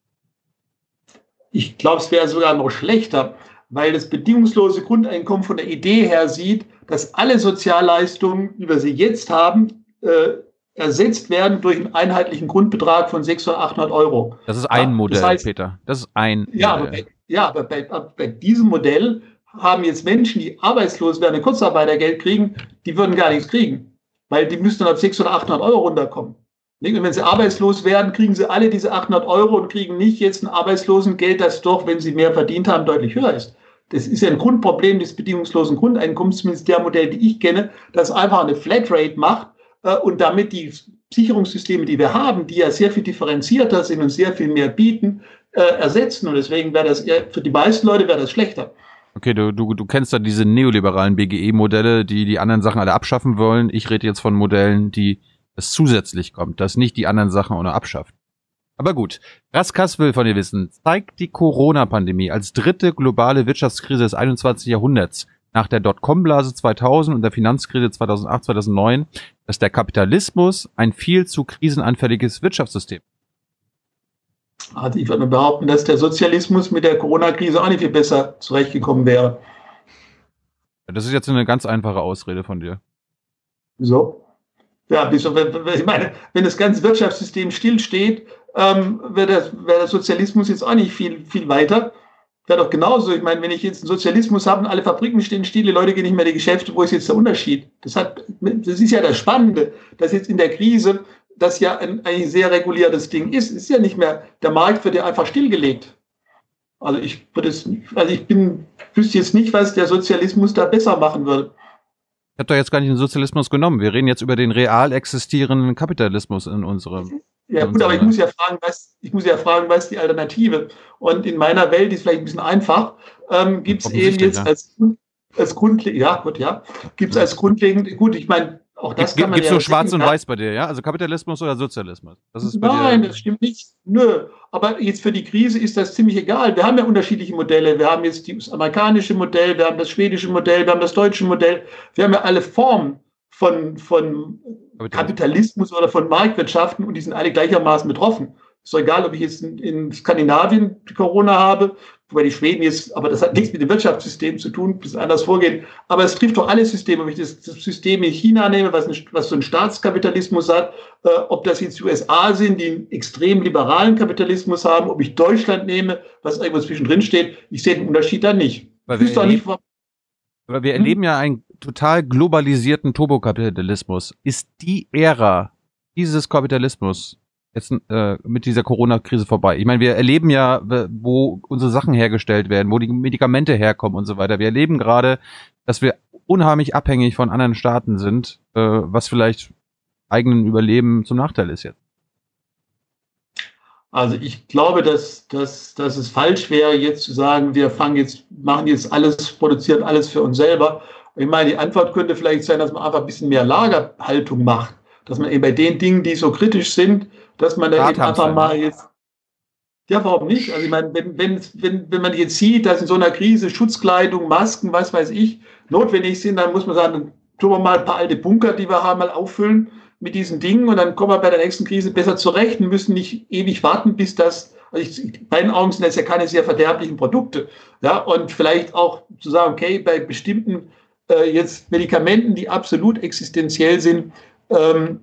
Ich glaube, es wäre sogar noch schlechter, weil das bedingungslose Grundeinkommen von der Idee her sieht, dass alle Sozialleistungen, die wir sie jetzt haben, äh, ersetzt werden durch einen einheitlichen Grundbetrag von 600, 800 Euro. Das ist ein Modell, das heißt, Peter. Das ist ein ja, Modell. Aber bei, ja, aber bei, bei diesem Modell haben jetzt Menschen, die arbeitslos werden, Kurzarbeitergeld kriegen, die würden gar nichts kriegen, weil die müssten auf 600, 800 Euro runterkommen. Und wenn sie arbeitslos werden, kriegen sie alle diese 800 Euro und kriegen nicht jetzt ein Arbeitslosengeld, das doch, wenn sie mehr verdient haben, deutlich höher ist. Das ist ja ein Grundproblem des bedingungslosen Grundeinkommens, zumindest der Modell, die ich kenne, das einfach eine Flatrate macht und damit die Sicherungssysteme, die wir haben, die ja sehr viel differenzierter sind und sehr viel mehr bieten, äh, ersetzen. Und deswegen wäre das für die meisten Leute wäre das schlechter. Okay, du, du, du kennst da diese neoliberalen BGE-Modelle, die die anderen Sachen alle abschaffen wollen. Ich rede jetzt von Modellen, die es zusätzlich kommt, dass nicht die anderen Sachen ohne abschafft. Aber gut, Raskas will von dir wissen, zeigt die Corona-Pandemie als dritte globale Wirtschaftskrise des 21. Jahrhunderts nach der Dotcom-Blase 2000 und der Finanzkrise 2008, 2009, dass der Kapitalismus ein viel zu krisenanfälliges Wirtschaftssystem also ich würde behaupten, dass der Sozialismus mit der Corona-Krise auch nicht viel besser zurechtgekommen wäre. Das ist jetzt eine ganz einfache Ausrede von dir. Wieso? Ja, ich meine, wenn das ganze Wirtschaftssystem stillsteht, ähm, wäre der, wär der Sozialismus jetzt auch nicht viel, viel weiter. Wäre doch genauso. Ich meine, wenn ich jetzt einen Sozialismus habe und alle Fabriken stehen still, die Leute gehen nicht mehr in die Geschäfte, wo ist jetzt der Unterschied? Das, hat, das ist ja das Spannende, dass jetzt in der Krise das ja ein, ein sehr reguliertes Ding ist, ist ja nicht mehr, der Markt wird ja einfach stillgelegt. Also ich würde es, also ich bin, wüsste jetzt nicht, was der Sozialismus da besser machen würde. Ich habe doch jetzt gar nicht den Sozialismus genommen. Wir reden jetzt über den real existierenden Kapitalismus in unserem. Ja, gut, aber ich muss ja fragen, was, ich muss ja fragen, was ist die Alternative? Und in meiner Welt, die ist vielleicht ein bisschen einfach, ähm, gibt es eben jetzt ja. als, als grundlegend, ja, gut, ja, gibt es als grundlegend, gut, ich meine, auch das Gibt, kann man gibt's ja so schwarz und weiß bei dir, ja? Also Kapitalismus oder Sozialismus? Das Nein, dir, das stimmt nicht. Nö. Aber jetzt für die Krise ist das ziemlich egal. Wir haben ja unterschiedliche Modelle. Wir haben jetzt das amerikanische Modell, wir haben das schwedische Modell, wir haben das deutsche Modell. Wir haben ja alle Formen von, von Kapitalismus oder von Marktwirtschaften und die sind alle gleichermaßen betroffen. Ist doch egal, ob ich jetzt in, in Skandinavien Corona habe wobei die Schweden jetzt, aber das hat nichts mit dem Wirtschaftssystem zu tun, ein bisschen anders vorgehen. Aber es trifft doch alle Systeme. Wenn ich das, das System in China nehme, was, ein, was so ein Staatskapitalismus hat, äh, ob das jetzt die USA sind, die einen extrem liberalen Kapitalismus haben, ob ich Deutschland nehme, was irgendwo zwischendrin steht, ich sehe den Unterschied da nicht. Weil wir, erleben, nicht, weil wir hm? erleben ja einen total globalisierten Turbokapitalismus. Ist die Ära dieses Kapitalismus jetzt äh, mit dieser Corona-Krise vorbei. Ich meine, wir erleben ja, wo unsere Sachen hergestellt werden, wo die Medikamente herkommen und so weiter. Wir erleben gerade, dass wir unheimlich abhängig von anderen Staaten sind, äh, was vielleicht eigenen Überleben zum Nachteil ist jetzt. Also ich glaube, dass, dass, dass es falsch wäre, jetzt zu sagen, wir fangen jetzt, machen jetzt alles, produzieren alles für uns selber. Ich meine, die Antwort könnte vielleicht sein, dass man einfach ein bisschen mehr Lagerhaltung macht. Dass man eben bei den Dingen, die so kritisch sind, dass man da eben einfach mal jetzt. Ja, warum nicht? Also ich meine, wenn, wenn, wenn, wenn man jetzt sieht, dass in so einer Krise Schutzkleidung, Masken, was weiß ich, notwendig sind, dann muss man sagen, dann tun wir mal ein paar alte Bunker, die wir haben, mal auffüllen mit diesen Dingen und dann kommen wir bei der nächsten Krise besser zurecht und müssen nicht ewig warten, bis das, also ich, in meinen Augen sind das ja keine sehr verderblichen Produkte. Ja, und vielleicht auch zu sagen, okay, bei bestimmten äh, jetzt Medikamenten, die absolut existenziell sind, ähm,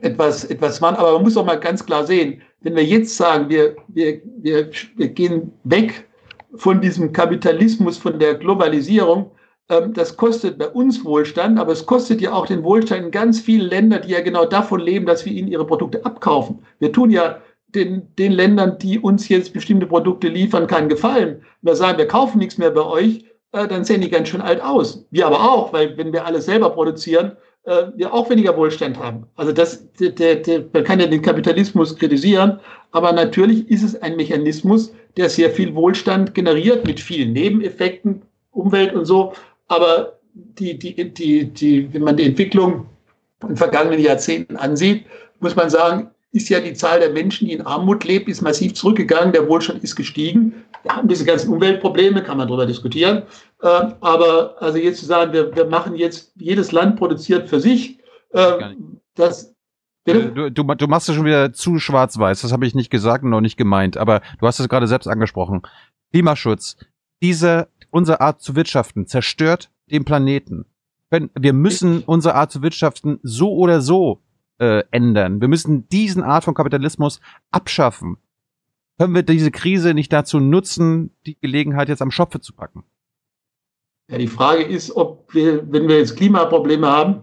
etwas, etwas machen. Aber man muss auch mal ganz klar sehen, wenn wir jetzt sagen, wir, wir, wir, wir gehen weg von diesem Kapitalismus, von der Globalisierung, ähm, das kostet bei uns Wohlstand, aber es kostet ja auch den Wohlstand in ganz vielen Ländern, die ja genau davon leben, dass wir ihnen ihre Produkte abkaufen. Wir tun ja den, den Ländern, die uns jetzt bestimmte Produkte liefern, keinen Gefallen. Wir sagen, wir kaufen nichts mehr bei euch, äh, dann sehen die ganz schön alt aus. Wir aber auch, weil wenn wir alles selber produzieren, äh, wir auch weniger Wohlstand haben. Also das, der, der, man kann ja den Kapitalismus kritisieren, aber natürlich ist es ein Mechanismus, der sehr viel Wohlstand generiert mit vielen Nebeneffekten, Umwelt und so. Aber die, die, die, die, wenn man die Entwicklung in vergangenen Jahrzehnten ansieht, muss man sagen, ist ja die Zahl der Menschen, die in Armut lebt, ist massiv zurückgegangen, der Wohlstand ist gestiegen. Wir haben diese ganzen Umweltprobleme, kann man darüber diskutieren. Ähm, aber also jetzt zu sagen, wir, wir machen jetzt, jedes Land produziert für sich, ähm, das Du, du, du machst es schon wieder zu schwarz-weiß. Das habe ich nicht gesagt und noch nicht gemeint. Aber du hast es gerade selbst angesprochen. Klimaschutz. Diese, unsere Art zu wirtschaften zerstört den Planeten. Wir müssen unsere Art zu wirtschaften so oder so äh, ändern. Wir müssen diesen Art von Kapitalismus abschaffen. Können wir diese Krise nicht dazu nutzen, die Gelegenheit jetzt am Schopfe zu packen? Ja, die Frage ist, ob wir, wenn wir jetzt Klimaprobleme haben,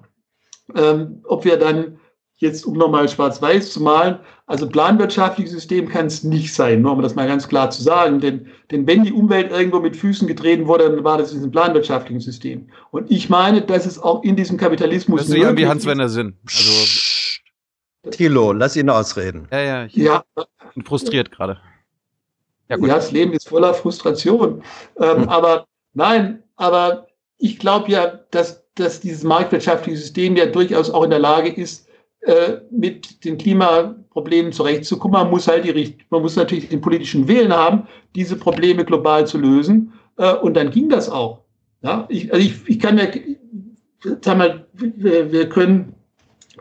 ähm, ob wir dann jetzt, um nochmal schwarz-weiß zu malen, also planwirtschaftliches System kann es nicht sein, nur um das mal ganz klar zu sagen. Denn, denn wenn die Umwelt irgendwo mit Füßen getreten wurde, dann war das in diesem planwirtschaftlichen System. Und ich meine, dass es auch in diesem Kapitalismus. Das ist ja wie Hans-Werner Sinn. Also Thilo, lass ihn ausreden. Ja, ja, ich ja. bin frustriert gerade. Ja, ja, das Leben ist voller Frustration. Ähm, hm. Aber nein, aber ich glaube ja, dass, dass dieses marktwirtschaftliche System ja durchaus auch in der Lage ist, äh, mit den Klimaproblemen zurechtzukommen. Man muss halt die, man muss natürlich den politischen Willen haben, diese Probleme global zu lösen. Äh, und dann ging das auch. Ja, ich, also ich, ich kann ja, sag mal, wir, wir können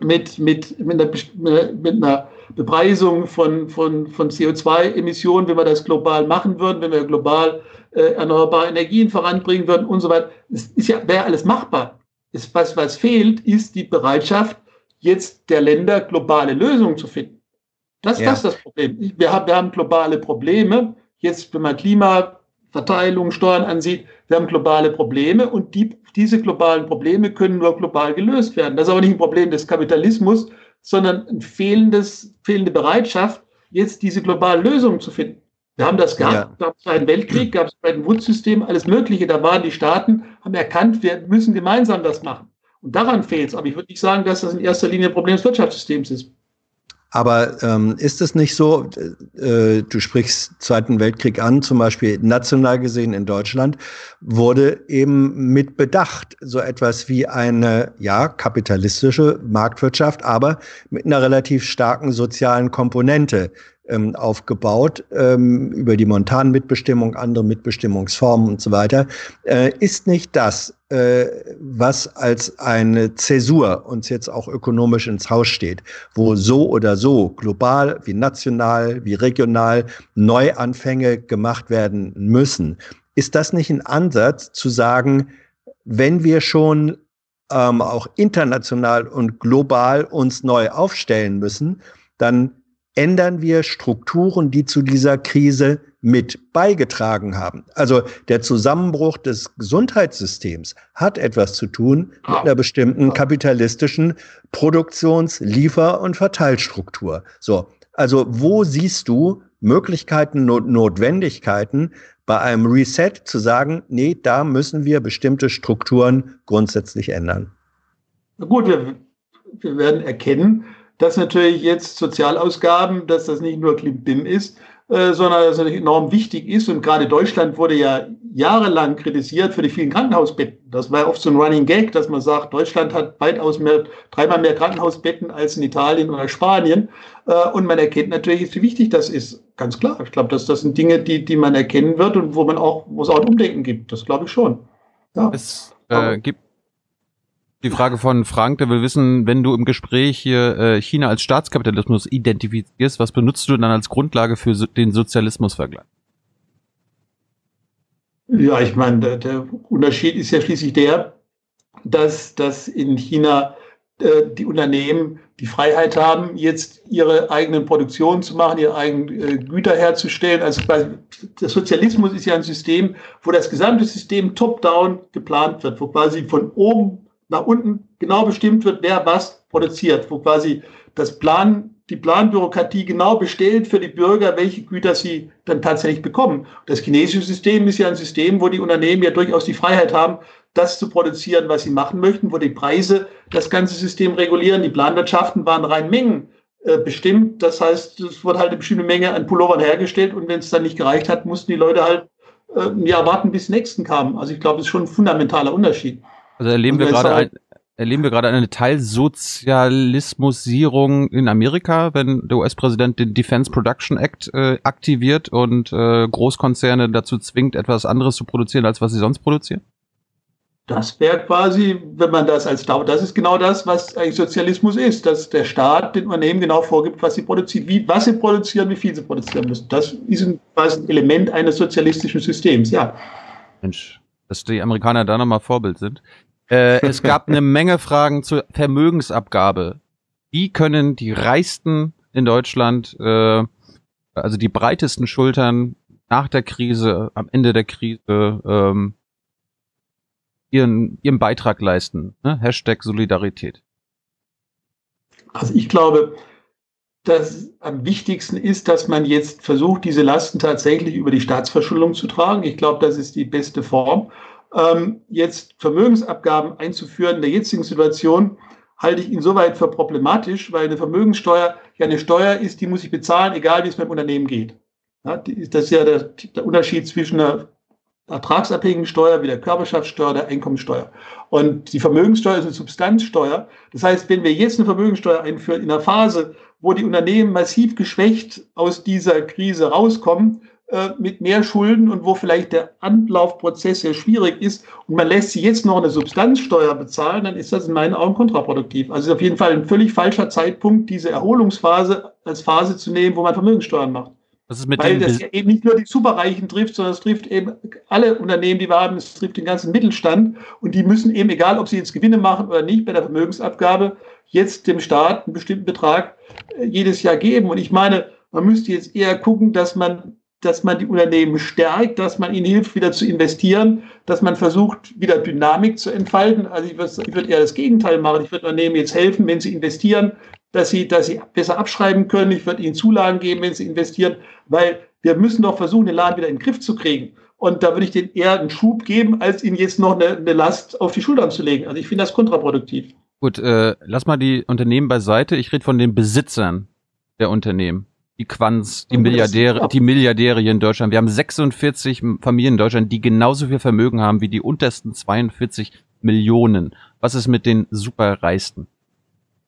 mit, mit, mit, einer, mit einer Bepreisung von, von, von CO2-Emissionen, wenn wir das global machen würden, wenn wir global äh, erneuerbare Energien voranbringen würden und so weiter. Das ist ja, wäre alles machbar. Das, was, was fehlt, ist die Bereitschaft, jetzt der Länder globale Lösungen zu finden. Das, ja. das ist das Problem. Wir haben, wir haben globale Probleme. Jetzt, wenn man Klimaverteilung, Steuern ansieht, wir haben globale Probleme und die diese globalen Probleme können nur global gelöst werden. Das ist aber nicht ein Problem des Kapitalismus, sondern eine fehlendes, fehlende Bereitschaft, jetzt diese globalen Lösungen zu finden. Wir haben das gehabt, ja. gab es Zweiten Weltkrieg, gab es ein Wutz-System, alles Mögliche. Da waren die Staaten, haben erkannt, wir müssen gemeinsam das machen. Und daran fehlt es. Aber ich würde nicht sagen, dass das in erster Linie ein Problem des Wirtschaftssystems ist. Aber ähm, ist es nicht so, äh, du sprichst Zweiten Weltkrieg an, zum Beispiel national gesehen in Deutschland, wurde eben mit Bedacht so etwas wie eine, ja, kapitalistische Marktwirtschaft, aber mit einer relativ starken sozialen Komponente ähm, aufgebaut, ähm, über die Montanmitbestimmung, andere Mitbestimmungsformen und so weiter. Äh, ist nicht das, was als eine Zäsur uns jetzt auch ökonomisch ins Haus steht, wo so oder so global wie national wie regional Neuanfänge gemacht werden müssen? Ist das nicht ein Ansatz zu sagen, wenn wir schon ähm, auch international und global uns neu aufstellen müssen, dann ändern wir Strukturen, die zu dieser Krise mit beigetragen haben. Also der Zusammenbruch des Gesundheitssystems hat etwas zu tun mit einer bestimmten kapitalistischen Produktions-, Liefer- und Verteilstruktur. So. Also wo siehst du Möglichkeiten und Notwendigkeiten bei einem Reset zu sagen, nee, da müssen wir bestimmte Strukturen grundsätzlich ändern? Na gut, wir, wir werden erkennen, dass natürlich jetzt Sozialausgaben, dass das nicht nur Klimbim ist, äh, sondern dass es enorm wichtig ist. Und gerade Deutschland wurde ja jahrelang kritisiert für die vielen Krankenhausbetten. Das war oft so ein Running Gag, dass man sagt, Deutschland hat weitaus mehr, dreimal mehr Krankenhausbetten als in Italien oder Spanien. Äh, und man erkennt natürlich, wie wichtig das ist. Ganz klar. Ich glaube, dass das sind Dinge, die, die man erkennen wird und wo man auch, wo es auch ein Umdenken gibt. Das glaube ich schon. Ja. Es äh, gibt die Frage von Frank, der will wissen, wenn du im Gespräch hier äh, China als Staatskapitalismus identifizierst, was benutzt du dann als Grundlage für den Sozialismusvergleich? Ja, ich meine, der, der, Unterschied ist ja schließlich der, dass, dass in China äh, die Unternehmen die Freiheit haben, jetzt ihre eigenen Produktionen zu machen, ihre eigenen äh, Güter herzustellen. Also der Sozialismus ist ja ein System, wo das gesamte System top-down geplant wird, wo quasi von oben nach unten genau bestimmt wird, wer was produziert, wo quasi das Plan, die Planbürokratie genau bestellt für die Bürger, welche Güter sie dann tatsächlich bekommen. Das chinesische System ist ja ein System, wo die Unternehmen ja durchaus die Freiheit haben, das zu produzieren, was sie machen möchten, wo die Preise das ganze System regulieren. Die Planwirtschaften waren rein Mengen äh, bestimmt. Das heißt, es wurde halt eine bestimmte Menge an Pullovern hergestellt und wenn es dann nicht gereicht hat, mussten die Leute halt äh, ja warten, bis die nächsten kamen. Also ich glaube, das ist schon ein fundamentaler Unterschied. Also erleben wir gerade ein, erleben wir gerade eine Teilsozialismusierung in Amerika, wenn der US-Präsident den Defense Production Act äh, aktiviert und äh, Großkonzerne dazu zwingt, etwas anderes zu produzieren, als was sie sonst produzieren? Das wäre quasi, wenn man das als Dauer, das ist genau das, was eigentlich Sozialismus ist, dass der Staat den Unternehmen genau vorgibt, was sie produzieren, wie, was sie produzieren, wie viel sie produzieren müssen. Das ist ein, quasi ein Element eines sozialistischen Systems, ja. Mensch, dass die Amerikaner da nochmal Vorbild sind. Äh, es gab eine Menge Fragen zur Vermögensabgabe. Wie können die Reichsten in Deutschland, äh, also die breitesten Schultern nach der Krise, am Ende der Krise, ähm, ihren, ihren Beitrag leisten. Ne? Hashtag Solidarität. Also ich glaube, dass am wichtigsten ist, dass man jetzt versucht, diese Lasten tatsächlich über die Staatsverschuldung zu tragen. Ich glaube, das ist die beste Form. Ähm, jetzt Vermögensabgaben einzuführen in der jetzigen Situation, halte ich insoweit für problematisch, weil eine Vermögenssteuer ja eine Steuer ist, die muss ich bezahlen, egal wie es mit dem Unternehmen geht. Ja, das ist ja der, der Unterschied zwischen einer ertragsabhängigen Steuer wie der Körperschaftssteuer, der Einkommensteuer. Und die Vermögenssteuer ist eine Substanzsteuer. Das heißt, wenn wir jetzt eine Vermögenssteuer einführen in einer Phase, wo die Unternehmen massiv geschwächt aus dieser Krise rauskommen, äh, mit mehr Schulden und wo vielleicht der Anlaufprozess sehr schwierig ist und man lässt sie jetzt noch eine Substanzsteuer bezahlen, dann ist das in meinen Augen kontraproduktiv. Also ist auf jeden Fall ein völlig falscher Zeitpunkt, diese Erholungsphase als Phase zu nehmen, wo man Vermögenssteuern macht. Weil das ja eben nicht nur die Superreichen trifft, sondern es trifft eben alle Unternehmen, die wir haben, es trifft den ganzen Mittelstand und die müssen eben, egal ob sie jetzt Gewinne machen oder nicht, bei der Vermögensabgabe jetzt dem Staat einen bestimmten Betrag äh, jedes Jahr geben. Und ich meine, man müsste jetzt eher gucken, dass man dass man die Unternehmen stärkt, dass man ihnen hilft, wieder zu investieren, dass man versucht, wieder Dynamik zu entfalten. Also ich würde, ich eher das Gegenteil machen. Ich würde Unternehmen jetzt helfen, wenn sie investieren, dass sie, dass sie besser abschreiben können. Ich würde ihnen Zulagen geben, wenn sie investieren, weil wir müssen doch versuchen, den Laden wieder in den Griff zu kriegen. Und da würde ich denen eher einen Schub geben, als ihnen jetzt noch eine, eine Last auf die Schultern zu legen. Also ich finde das kontraproduktiv. Gut, äh, lass mal die Unternehmen beiseite. Ich rede von den Besitzern der Unternehmen. Die Quanz, die Milliardäre, die Milliardäre hier in Deutschland. Wir haben 46 Familien in Deutschland, die genauso viel Vermögen haben wie die untersten 42 Millionen. Was ist mit den Superreichsten?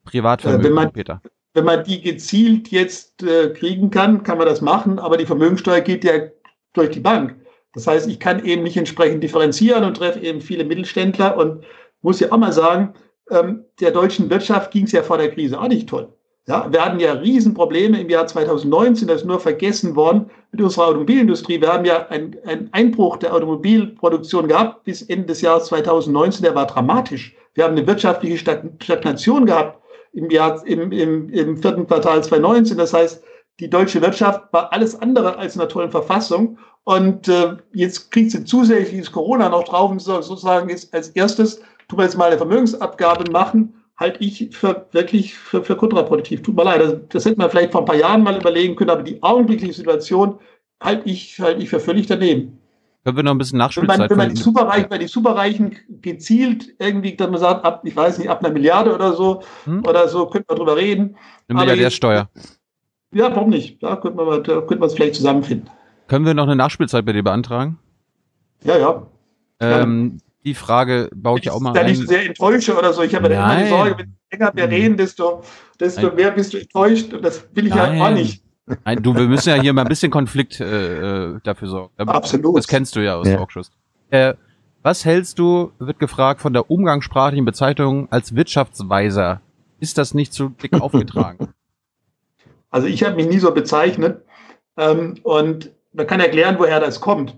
Privatvermögen, wenn man, Peter. Wenn man die gezielt jetzt äh, kriegen kann, kann man das machen, aber die Vermögensteuer geht ja durch die Bank. Das heißt, ich kann eben nicht entsprechend differenzieren und treffe eben viele Mittelständler und muss ja auch mal sagen, ähm, der deutschen Wirtschaft ging es ja vor der Krise auch nicht toll. Ja, wir hatten ja Riesenprobleme im Jahr 2019, das ist nur vergessen worden mit unserer Automobilindustrie. Wir haben ja einen Einbruch der Automobilproduktion gehabt bis Ende des Jahres 2019, der war dramatisch. Wir haben eine wirtschaftliche Stagnation gehabt im, Jahr, im, im, im vierten Quartal 2019. Das heißt, die deutsche Wirtschaft war alles andere als in einer tollen Verfassung. Und äh, jetzt kriegt sie zusätzliches Corona noch drauf und sozusagen ist als erstes, tun wir jetzt mal eine Vermögensabgabe machen, halte ich für wirklich für, für kontraproduktiv. Tut mir leid, das, das hätte man vielleicht vor ein paar Jahren mal überlegen können, aber die augenblickliche Situation halte ich, halte ich für völlig daneben. Können wir noch ein bisschen Nachspielzeit Wenn man, wenn man die Superreichen, bei die Superreichen gezielt irgendwie, dass man sagt, ab, ich weiß nicht, ab einer Milliarde oder so, hm? oder so, könnte man drüber reden. Eine Milliardärsteuer. Ja, warum nicht? Da könnte man, da könnte man es vielleicht zusammenfinden. Können wir noch eine Nachspielzeit bei dir beantragen? Ja, ja. Ähm, die Frage baue ich auch mal ein. Ich nicht so sehr enttäusche oder so. Ich habe ja immer die Sorge, wenn länger wir reden, desto, desto mehr bist du enttäuscht. Und das will ich Nein. halt auch nicht. Nein, du, wir müssen ja hier mal ein bisschen Konflikt äh, äh dafür sorgen. Absolut. Das kennst du ja aus ja. Talkshows. Äh, was hältst du, wird gefragt, von der umgangssprachlichen Bezeichnung als Wirtschaftsweiser? Ist das nicht zu dick aufgetragen? Also ich habe mich nie so bezeichnet. Ähm, und man kann erklären, woher das kommt.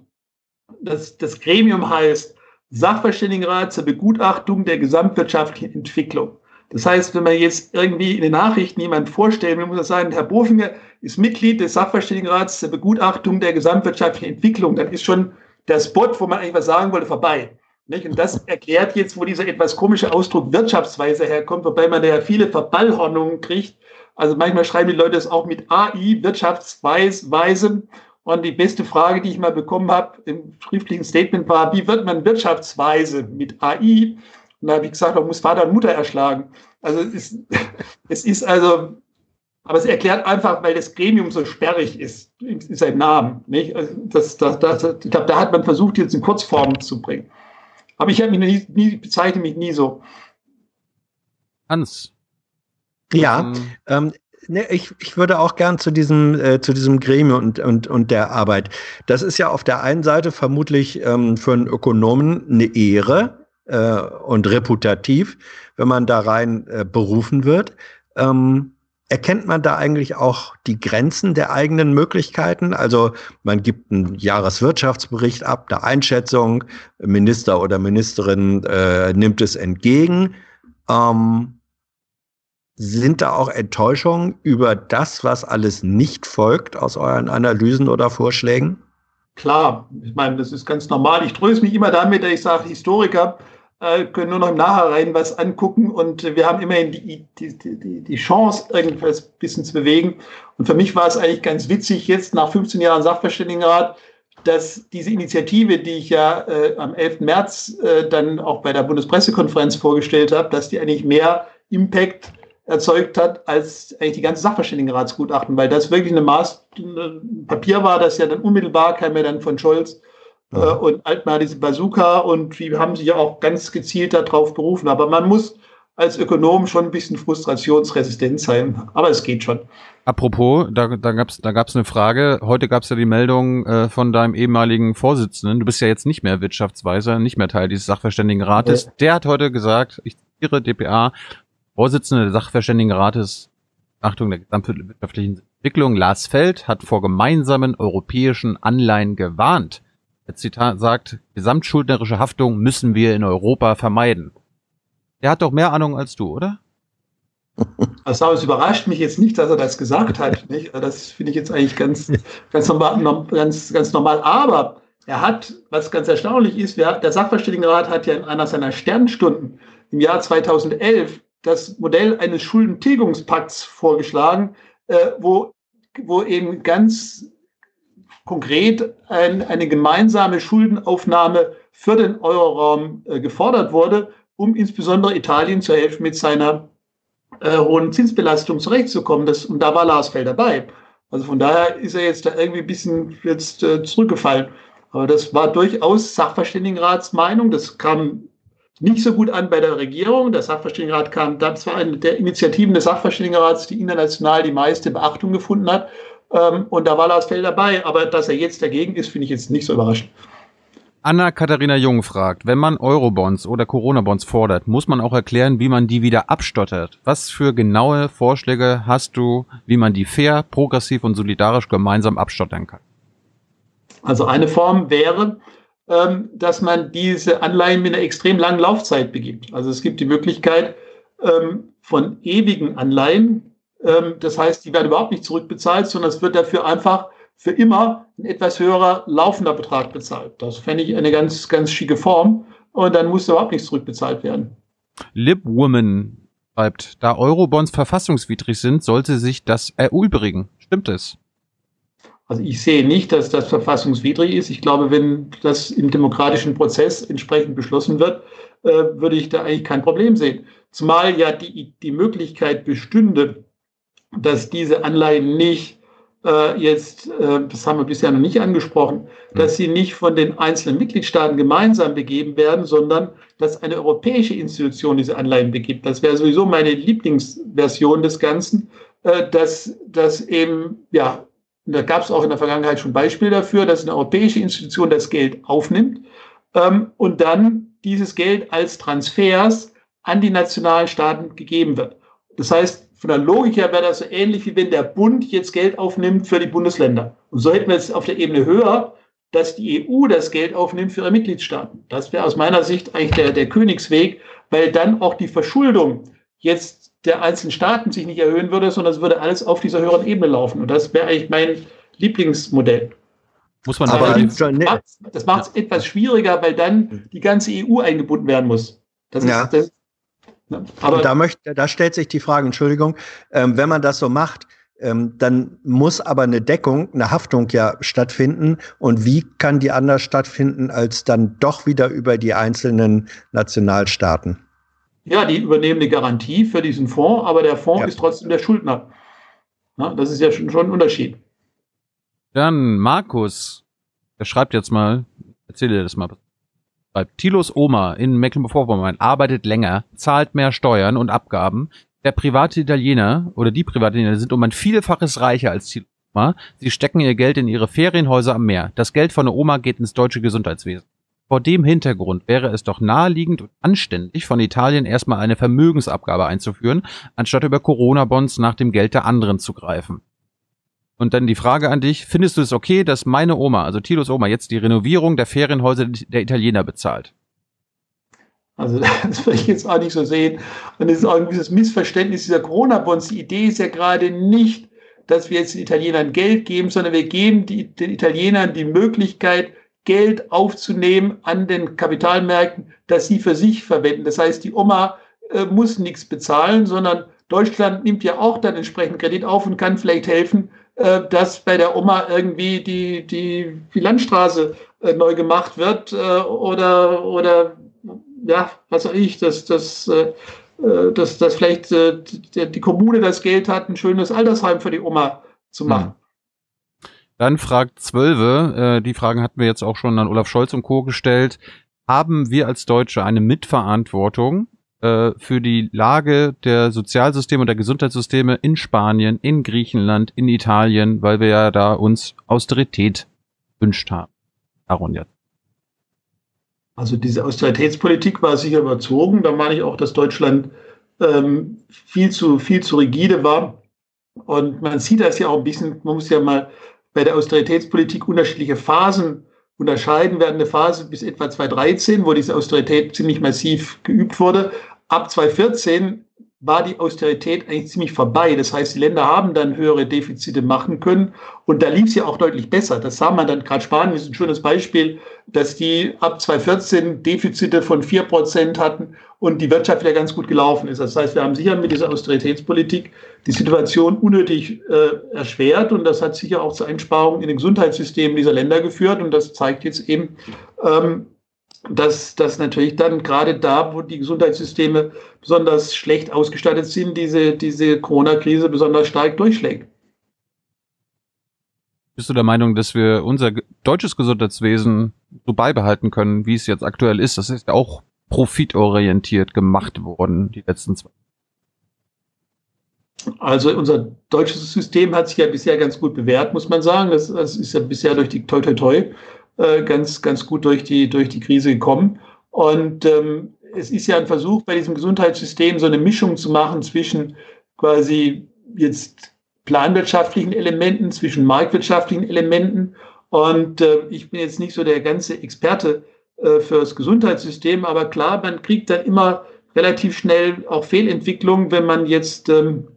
Das, das Gremium heißt Sachverständigenrat zur Begutachtung der gesamtwirtschaftlichen Entwicklung. Das heißt, wenn man jetzt irgendwie in den Nachrichten jemand vorstellen will, muss man sagen, Herr Bofinger ist Mitglied des Sachverständigenrats zur Begutachtung der gesamtwirtschaftlichen Entwicklung. Dann ist schon der Spot, wo man eigentlich was sagen wollte, vorbei. Und das erklärt jetzt, wo dieser etwas komische Ausdruck Wirtschaftsweise herkommt, wobei man ja viele Verballhornungen kriegt. Also manchmal schreiben die Leute es auch mit AI, Wirtschaftsweise. Und die beste Frage, die ich mal bekommen habe im schriftlichen Statement war, wie wird man wirtschaftsweise mit AI? Und da habe ich gesagt, man muss Vater und Mutter erschlagen. Also es ist, es ist also, aber es erklärt einfach, weil das Gremium so sperrig ist, in seinem Namen. Nicht? Also das, das, das, ich glaube, da hat man versucht, jetzt in Kurzform zu bringen. Aber ich habe mich nie, nie, bezeichne mich nie so. Hans. Ja, ähm, ne, ich, ich würde auch gern zu diesem, äh, zu diesem Gremium und, und, und der Arbeit. Das ist ja auf der einen Seite vermutlich ähm, für einen Ökonomen eine Ehre äh, und reputativ, wenn man da rein äh, berufen wird. Ähm, erkennt man da eigentlich auch die Grenzen der eigenen Möglichkeiten? Also man gibt einen Jahreswirtschaftsbericht ab, eine Einschätzung, Minister oder Ministerin äh, nimmt es entgegen. Ähm, sind da auch Enttäuschungen über das, was alles nicht folgt aus euren Analysen oder Vorschlägen? Klar, ich meine, das ist ganz normal. Ich tröste mich immer damit, dass ich sage, Historiker äh, können nur noch im Nachhinein was angucken und wir haben immerhin die, die, die, die Chance, irgendwas ein bisschen zu bewegen. Und für mich war es eigentlich ganz witzig, jetzt nach 15 Jahren Sachverständigenrat, dass diese Initiative, die ich ja äh, am 11. März äh, dann auch bei der Bundespressekonferenz vorgestellt habe, dass die eigentlich mehr Impact erzeugt hat als eigentlich die ganze Sachverständigenratsgutachten, weil das wirklich eine Maß, ein Papier war, das ja dann unmittelbar kam ja dann von Scholz äh, und Altmaier diese Bazooka und wir haben sich ja auch ganz gezielt darauf berufen. Aber man muss als Ökonom schon ein bisschen frustrationsresistent sein. Aber es geht schon. Apropos, da, da gab es da gab's eine Frage. Heute gab es ja die Meldung äh, von deinem ehemaligen Vorsitzenden. Du bist ja jetzt nicht mehr Wirtschaftsweiser, nicht mehr Teil dieses Sachverständigenrates. Ja. Der hat heute gesagt, ich zitiere DPA, Vorsitzender des Sachverständigenrates, Achtung der gesamtwirtschaftlichen Entwicklung, Lars Feld, hat vor gemeinsamen europäischen Anleihen gewarnt. Der Zitat sagt, gesamtschuldnerische Haftung müssen wir in Europa vermeiden. Der hat doch mehr Ahnung als du, oder? Also es überrascht mich jetzt nicht, dass er das gesagt hat. Nicht? Das finde ich jetzt eigentlich ganz, ganz, normal, ganz, ganz normal. Aber er hat, was ganz erstaunlich ist, der Sachverständigenrat hat ja in einer seiner Sternstunden im Jahr 2011 das Modell eines Schuldentilgungspakts vorgeschlagen, äh, wo, wo eben ganz konkret ein, eine gemeinsame Schuldenaufnahme für den Euroraum äh, gefordert wurde, um insbesondere Italien zu helfen, mit seiner äh, hohen Zinsbelastung zurechtzukommen. Das, und da war Lars Feld dabei. Also von daher ist er jetzt da irgendwie ein bisschen jetzt äh, zurückgefallen. Aber das war durchaus Sachverständigenratsmeinung. Das kam nicht so gut an bei der Regierung. Der Sachverständigenrat kam, das war eine der Initiativen des Sachverständigenrats, die international die meiste Beachtung gefunden hat. Ähm, und da war Lars Fell dabei. Aber dass er jetzt dagegen ist, finde ich jetzt nicht so überraschend. Anna-Katharina Jung fragt, wenn man Eurobonds oder Corona-Bonds fordert, muss man auch erklären, wie man die wieder abstottert. Was für genaue Vorschläge hast du, wie man die fair, progressiv und solidarisch gemeinsam abstottern kann? Also eine Form wäre, dass man diese Anleihen mit einer extrem langen Laufzeit begibt. Also es gibt die Möglichkeit ähm, von ewigen Anleihen, ähm, das heißt, die werden überhaupt nicht zurückbezahlt, sondern es wird dafür einfach für immer ein etwas höherer laufender Betrag bezahlt. Das fände ich eine ganz, ganz schicke Form. Und dann muss überhaupt nichts zurückbezahlt werden. Libwoman schreibt, da Eurobonds verfassungswidrig sind, sollte sich das erübrigen. Stimmt es? Also ich sehe nicht, dass das verfassungswidrig ist. Ich glaube, wenn das im demokratischen Prozess entsprechend beschlossen wird, äh, würde ich da eigentlich kein Problem sehen. Zumal ja die, die Möglichkeit bestünde, dass diese Anleihen nicht äh, jetzt, äh, das haben wir bisher noch nicht angesprochen, dass sie nicht von den einzelnen Mitgliedstaaten gemeinsam begeben werden, sondern dass eine europäische Institution diese Anleihen begibt. Das wäre sowieso meine Lieblingsversion des Ganzen, äh, dass, dass eben, ja, da gab es auch in der Vergangenheit schon Beispiele dafür, dass eine europäische Institution das Geld aufnimmt ähm, und dann dieses Geld als Transfers an die nationalen Staaten gegeben wird. Das heißt, von der Logik her wäre das so ähnlich, wie wenn der Bund jetzt Geld aufnimmt für die Bundesländer. Und so hätten wir jetzt auf der Ebene höher, dass die EU das Geld aufnimmt für ihre Mitgliedstaaten. Das wäre aus meiner Sicht eigentlich der, der Königsweg, weil dann auch die Verschuldung jetzt der einzelnen Staaten sich nicht erhöhen würde, sondern es würde alles auf dieser höheren Ebene laufen. Und das wäre eigentlich mein Lieblingsmodell. Muss man aber das macht es etwas schwieriger, weil dann die ganze EU eingebunden werden muss. Das ist, ja. das, Ne? Aber da, möchte, da stellt sich die Frage, Entschuldigung, ähm, wenn man das so macht, ähm, dann muss aber eine Deckung, eine Haftung ja stattfinden. Und wie kann die anders stattfinden als dann doch wieder über die einzelnen Nationalstaaten? Ja, die übernehmen eine Garantie für diesen Fonds, aber der Fonds ja. ist trotzdem der Schuldner. Ja, das ist ja schon, schon ein Unterschied. Dann Markus, der schreibt jetzt mal, erzähl dir das mal. schreibt, Tilos Oma in Mecklenburg-Vorpommern arbeitet länger, zahlt mehr Steuern und Abgaben. Der private Italiener oder die private Italiener sind um ein Vielfaches reicher als Tilos Oma. Sie stecken ihr Geld in ihre Ferienhäuser am Meer. Das Geld von der Oma geht ins deutsche Gesundheitswesen. Vor dem Hintergrund wäre es doch naheliegend und anständig, von Italien erstmal eine Vermögensabgabe einzuführen, anstatt über Corona-Bonds nach dem Geld der anderen zu greifen. Und dann die Frage an dich, findest du es okay, dass meine Oma, also Tilos Oma, jetzt die Renovierung der Ferienhäuser der Italiener bezahlt? Also das würde ich jetzt auch nicht so sehen. Und es ist auch ein gewisses Missverständnis dieser Corona-Bonds. Die Idee ist ja gerade nicht, dass wir jetzt den Italienern Geld geben, sondern wir geben die, den Italienern die Möglichkeit, Geld aufzunehmen an den Kapitalmärkten, das sie für sich verwenden. Das heißt, die Oma äh, muss nichts bezahlen, sondern Deutschland nimmt ja auch dann entsprechend Kredit auf und kann vielleicht helfen, äh, dass bei der Oma irgendwie die, die, die Landstraße äh, neu gemacht wird äh, oder, oder ja, was weiß ich, dass, dass, äh, äh dass, dass vielleicht die, die Kommune das Geld hat, ein schönes Altersheim für die Oma zu machen. Dann fragt Zwölfe, äh, die Fragen hatten wir jetzt auch schon an Olaf Scholz und Co. gestellt. Haben wir als Deutsche eine Mitverantwortung äh, für die Lage der Sozialsysteme und der Gesundheitssysteme in Spanien, in Griechenland, in Italien, weil wir ja da uns Austerität wünscht haben? Aaron jetzt. Also diese Austeritätspolitik war sicher überzogen. Da meine ich auch, dass Deutschland ähm, viel, zu, viel zu rigide war. Und man sieht das ja auch ein bisschen, man muss ja mal bei der Austeritätspolitik unterschiedliche Phasen unterscheiden. Wir hatten eine Phase bis etwa 2013, wo diese Austerität ziemlich massiv geübt wurde. Ab 2014 war die Austerität eigentlich ziemlich vorbei. Das heißt, die Länder haben dann höhere Defizite machen können und da lief es ja auch deutlich besser. Das sah man dann, gerade Spanien ist ein schönes Beispiel, dass die ab 2014 Defizite von vier Prozent hatten und die Wirtschaft wieder ganz gut gelaufen ist. Das heißt, wir haben sicher mit dieser Austeritätspolitik die Situation unnötig äh, erschwert und das hat sicher auch zu Einsparungen in den Gesundheitssystemen dieser Länder geführt und das zeigt jetzt eben, ähm, dass, dass natürlich dann gerade da, wo die Gesundheitssysteme besonders schlecht ausgestattet sind, diese, diese Corona-Krise besonders stark durchschlägt. Bist du der Meinung, dass wir unser deutsches Gesundheitswesen so beibehalten können, wie es jetzt aktuell ist? Das ist ja auch profitorientiert gemacht worden, die letzten zwei. Also unser deutsches System hat sich ja bisher ganz gut bewährt, muss man sagen. Das, das ist ja bisher durch die Toi Toi Toi äh, ganz, ganz gut durch die, durch die Krise gekommen. Und ähm, es ist ja ein Versuch bei diesem Gesundheitssystem so eine Mischung zu machen zwischen quasi jetzt planwirtschaftlichen Elementen, zwischen marktwirtschaftlichen Elementen. Und äh, ich bin jetzt nicht so der ganze Experte äh, für das Gesundheitssystem, aber klar, man kriegt dann immer relativ schnell auch Fehlentwicklungen, wenn man jetzt ähm,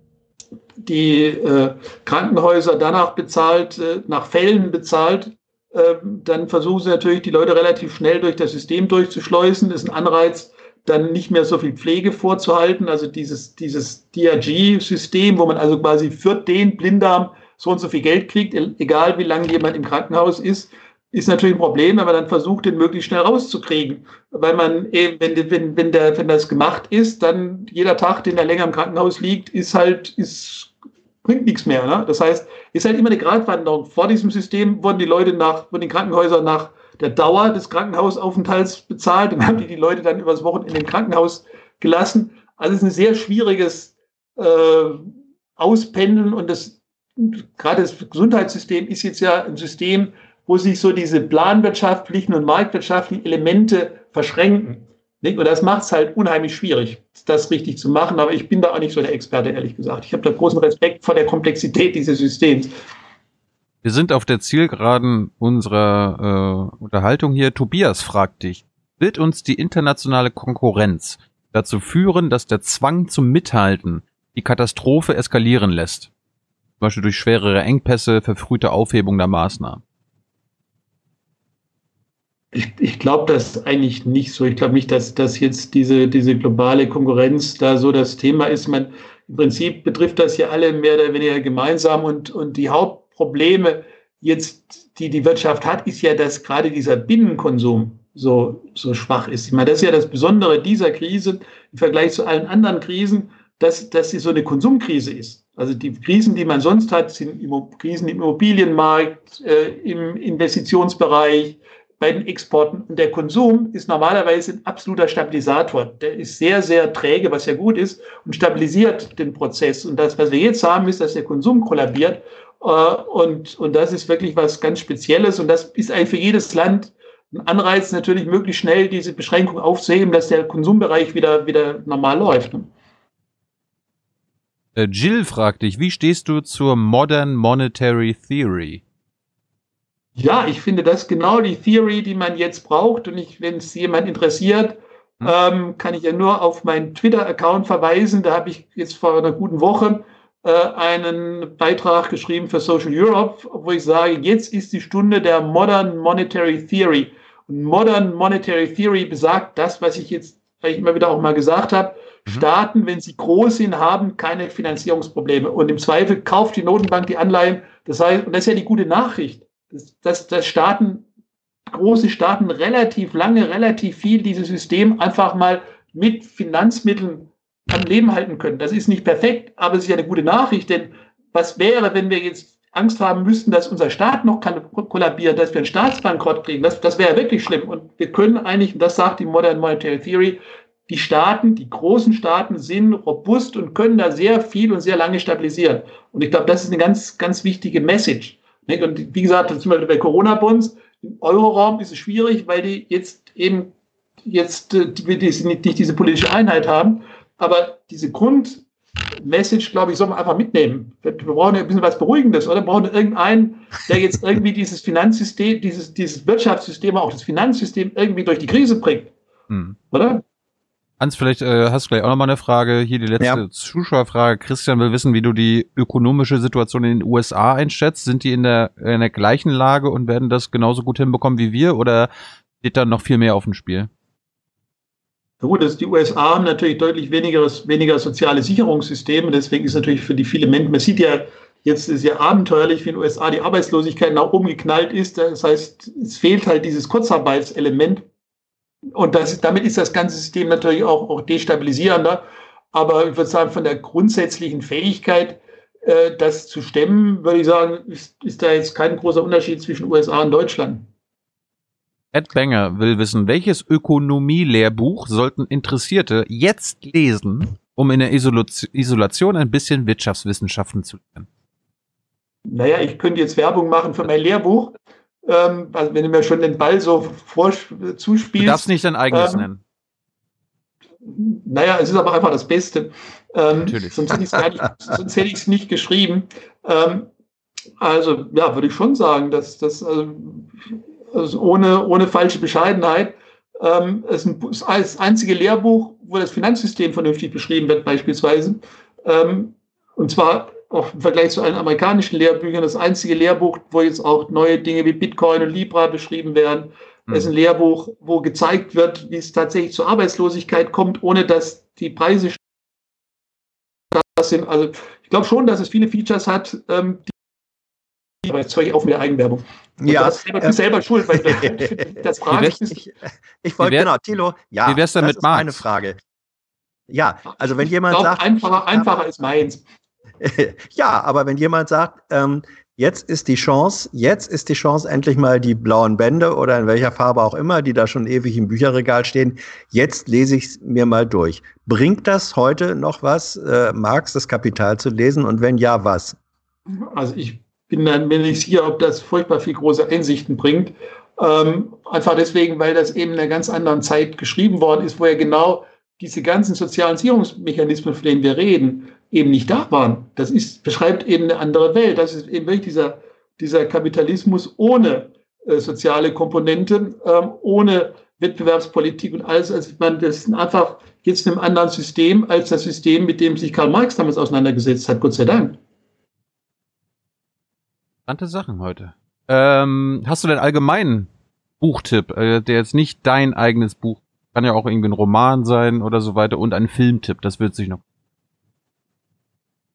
die äh, Krankenhäuser danach bezahlt, äh, nach Fällen bezahlt dann versuchen sie natürlich, die Leute relativ schnell durch das System durchzuschleusen. Das ist ein Anreiz, dann nicht mehr so viel Pflege vorzuhalten. Also dieses, dieses DRG-System, wo man also quasi für den Blinddarm so und so viel Geld kriegt, e-, egal wie lange jemand im Krankenhaus ist, ist natürlich ein Problem, wenn man dann versucht, den möglichst schnell rauszukriegen. Weil man eben, wenn, wenn, wenn, der, wenn das gemacht ist, dann jeder Tag, den er länger im Krankenhaus liegt, ist halt, ist bringt nichts mehr. Ne? Das heißt, ist halt immer eine Gratwanderung. Vor diesem System wurden die Leute nach, wurden die Krankenhäuser nach der Dauer des Krankenhausaufenthalts bezahlt und haben die die Leute dann übers Wochenende im Krankenhaus gelassen. Also es ist ein sehr schwieriges äh, Auspendeln und das gerade das Gesundheitssystem ist jetzt ja ein System, wo sich so diese planwirtschaftlichen und marktwirtschaftlichen Elemente verschränken. Und das macht es halt unheimlich schwierig, das richtig zu machen. Aber ich bin da auch nicht so der Experte, ehrlich gesagt. Ich habe da großen Respekt vor der Komplexität dieses Systems. Wir sind auf der Zielgeraden unserer äh, Unterhaltung hier. Tobias fragt dich, wird uns die internationale Konkurrenz dazu führen, dass der Zwang zum Mithalten die Katastrophe eskalieren lässt? Zum Beispiel durch schwerere Engpässe, verfrühte Aufhebung der Maßnahmen. Ich, ich glaube das eigentlich nicht so. Ich glaube nicht, dass, dass jetzt diese, diese globale Konkurrenz da so das Thema ist. Man, Im Prinzip betrifft das ja alle mehr oder weniger gemeinsam und, und die Hauptprobleme jetzt, die die Wirtschaft hat, ist ja, dass gerade dieser Binnenkonsum so, so schwach ist. Ich meine, das ist ja das Besondere dieser Krise im Vergleich zu allen anderen Krisen, dass, dass sie so eine Konsumkrise ist. Also die Krisen, die man sonst hat, sind Krisen im Immobilienmarkt, äh, im Investitionsbereich, bei den Exporten. Und der Konsum ist normalerweise ein absoluter Stabilisator. Der ist sehr, sehr träge, was ja gut ist, und stabilisiert den Prozess. Und das, was wir jetzt haben, ist, dass der Konsum kollabiert. Äh, und, und das ist wirklich was ganz Spezielles. Und das ist eigentlich für jedes Land ein Anreiz, natürlich möglichst schnell diese Beschränkung aufzuheben, dass der Konsumbereich wieder, wieder normal läuft. Ne? Äh, Jill fragt dich, wie stehst du zur Modern Monetary Theory? Ja, ich finde das genau die Theory, die man jetzt braucht. Und wenn es jemand interessiert, hm. ähm, kann ich ja nur auf meinen Twitter-Account verweisen. Da habe ich jetzt vor einer guten Woche äh, einen Beitrag geschrieben für Social Europe, wo ich sage, jetzt ist die Stunde der Modern Monetary Theory. Und Modern Monetary Theory besagt das, was ich jetzt ich immer wieder auch mal gesagt habe. Mhm. Staaten, wenn sie groß sind, haben keine Finanzierungsprobleme. Und im Zweifel kauft die Notenbank die Anleihen. Das heißt, und das ist ja die gute Nachricht, dass, dass, Staaten, große Staaten relativ lange, relativ viel dieses System einfach mal mit Finanzmitteln am Leben halten können. Das ist nicht perfekt, aber es ist ja eine gute Nachricht, denn was wäre, wenn wir jetzt Angst haben müssten, dass unser Staat noch kollabiert, dass wir einen Staatsbankrott kriegen. Das, das wäre wirklich schlimm. Und wir können eigentlich, und das sagt die Modern Monetary Theory, die Staaten, die großen Staaten sind robust und können da sehr viel und sehr lange stabilisieren. Und ich glaube, das ist eine ganz, ganz wichtige Message. Und wie gesagt, zum Beispiel bei Corona-Bonds, im Euroraum ist es schwierig, weil die jetzt eben jetzt äh, die, die, nicht diese politische Einheit haben. Aber diese Grund, Message, glaube ich, soll man einfach mitnehmen. Wir brauchen ein bisschen was Beruhigendes, oder? Wir brauchen irgendeinen, der jetzt irgendwie dieses Finanzsystem, dieses, dieses Wirtschaftssystem, auch das Finanzsystem irgendwie durch die Krise bringt. Hm. Oder? Hans, vielleicht äh, hast du gleich auch nochmal eine Frage. Hier die letzte ja. Zuschauerfrage. Christian will wissen, wie du die ökonomische Situation in den USA einschätzt. Sind die in der, in der gleichen Lage und werden das genauso gut hinbekommen wie wir oder steht da noch viel mehr auf dem Spiel? Gut, dass die USA haben natürlich deutlich weniger, weniger soziale Sicherungssysteme. Deswegen ist natürlich für die viele Menschen, man sieht ja, jetzt ist ja abenteuerlich, wie in den USA die Arbeitslosigkeit nach oben geknallt ist. Das heißt, es fehlt halt dieses Kurzarbeitselement. Und das, damit ist das ganze System natürlich auch, auch destabilisierender. Aber ich würde sagen, von der grundsätzlichen Fähigkeit, äh, das zu stemmen, würde ich sagen, ist, ist da jetzt kein großer Unterschied zwischen USA und Deutschland. Ed Banger will wissen, welches Ökonomie-Lehrbuch sollten Interessierte jetzt lesen, um in der Isolation ein bisschen Wirtschaftswissenschaften zu lernen? Naja, ich könnte jetzt Werbung machen für mein Lehrbuch. Ähm, also wenn du mir schon den Ball so vor, zuspielst. Du darfst nicht dein eigenes ähm, nennen. Naja, es ist aber einfach das Beste. Ähm, Natürlich. Sonst hätte ich es nicht, geschrieben. Ähm, also, ja, würde ich schon sagen, dass das, also, also ohne, ohne falsche Bescheidenheit. Ähm, es ist das einzige Lehrbuch, wo das Finanzsystem vernünftig beschrieben wird, beispielsweise. Ähm, und zwar auch im Vergleich zu allen amerikanischen Lehrbüchern das einzige Lehrbuch, wo jetzt auch neue Dinge wie Bitcoin und Libra beschrieben werden. Mhm. Es ist ein Lehrbuch, wo gezeigt wird, wie es tatsächlich zur Arbeitslosigkeit kommt, ohne dass die Preise sind. Also ich glaube schon, dass es viele Features hat, ähm, die aber jetzt höre ich auf mit der Eigenwerbung. Ja, du selber, äh, selber schuld, weil das Frage ich, ich, ich wollte, genau, Tilo, ja, wie wär's denn mit Marx? Meine Frage. Ja, also wenn jemand glaub, sagt. Einfacher, einfacher ist meins. ja, aber wenn jemand sagt, ähm, jetzt ist die Chance, jetzt ist die Chance, endlich mal die blauen Bände oder in welcher Farbe auch immer, die da schon ewig im Bücherregal stehen, jetzt lese ich es mir mal durch. Bringt das heute noch was, äh, Marx das Kapital zu lesen? Und wenn ja, was? Also ich bin dann mir nicht sicher, ob das furchtbar viel große Einsichten bringt. Ähm, einfach deswegen, weil das eben in einer ganz anderen Zeit geschrieben worden ist, wo ja genau diese ganzen sozialen Sicherungsmechanismen, von denen wir reden, eben nicht da waren. Das ist, beschreibt eben eine andere Welt. Das ist eben wirklich dieser, dieser Kapitalismus ohne äh, soziale Komponenten, ähm, ohne Wettbewerbspolitik und alles. Also man, das ist einfach jetzt in einem anderen System als das System, mit dem sich Karl Marx damals auseinandergesetzt hat, Gott sei Dank. Interessante Sachen heute. Ähm, hast du denn allgemeinen Buchtipp, äh, der jetzt nicht dein eigenes Buch, kann ja auch irgendwie ein Roman sein oder so weiter und ein Filmtipp, das wird sich noch.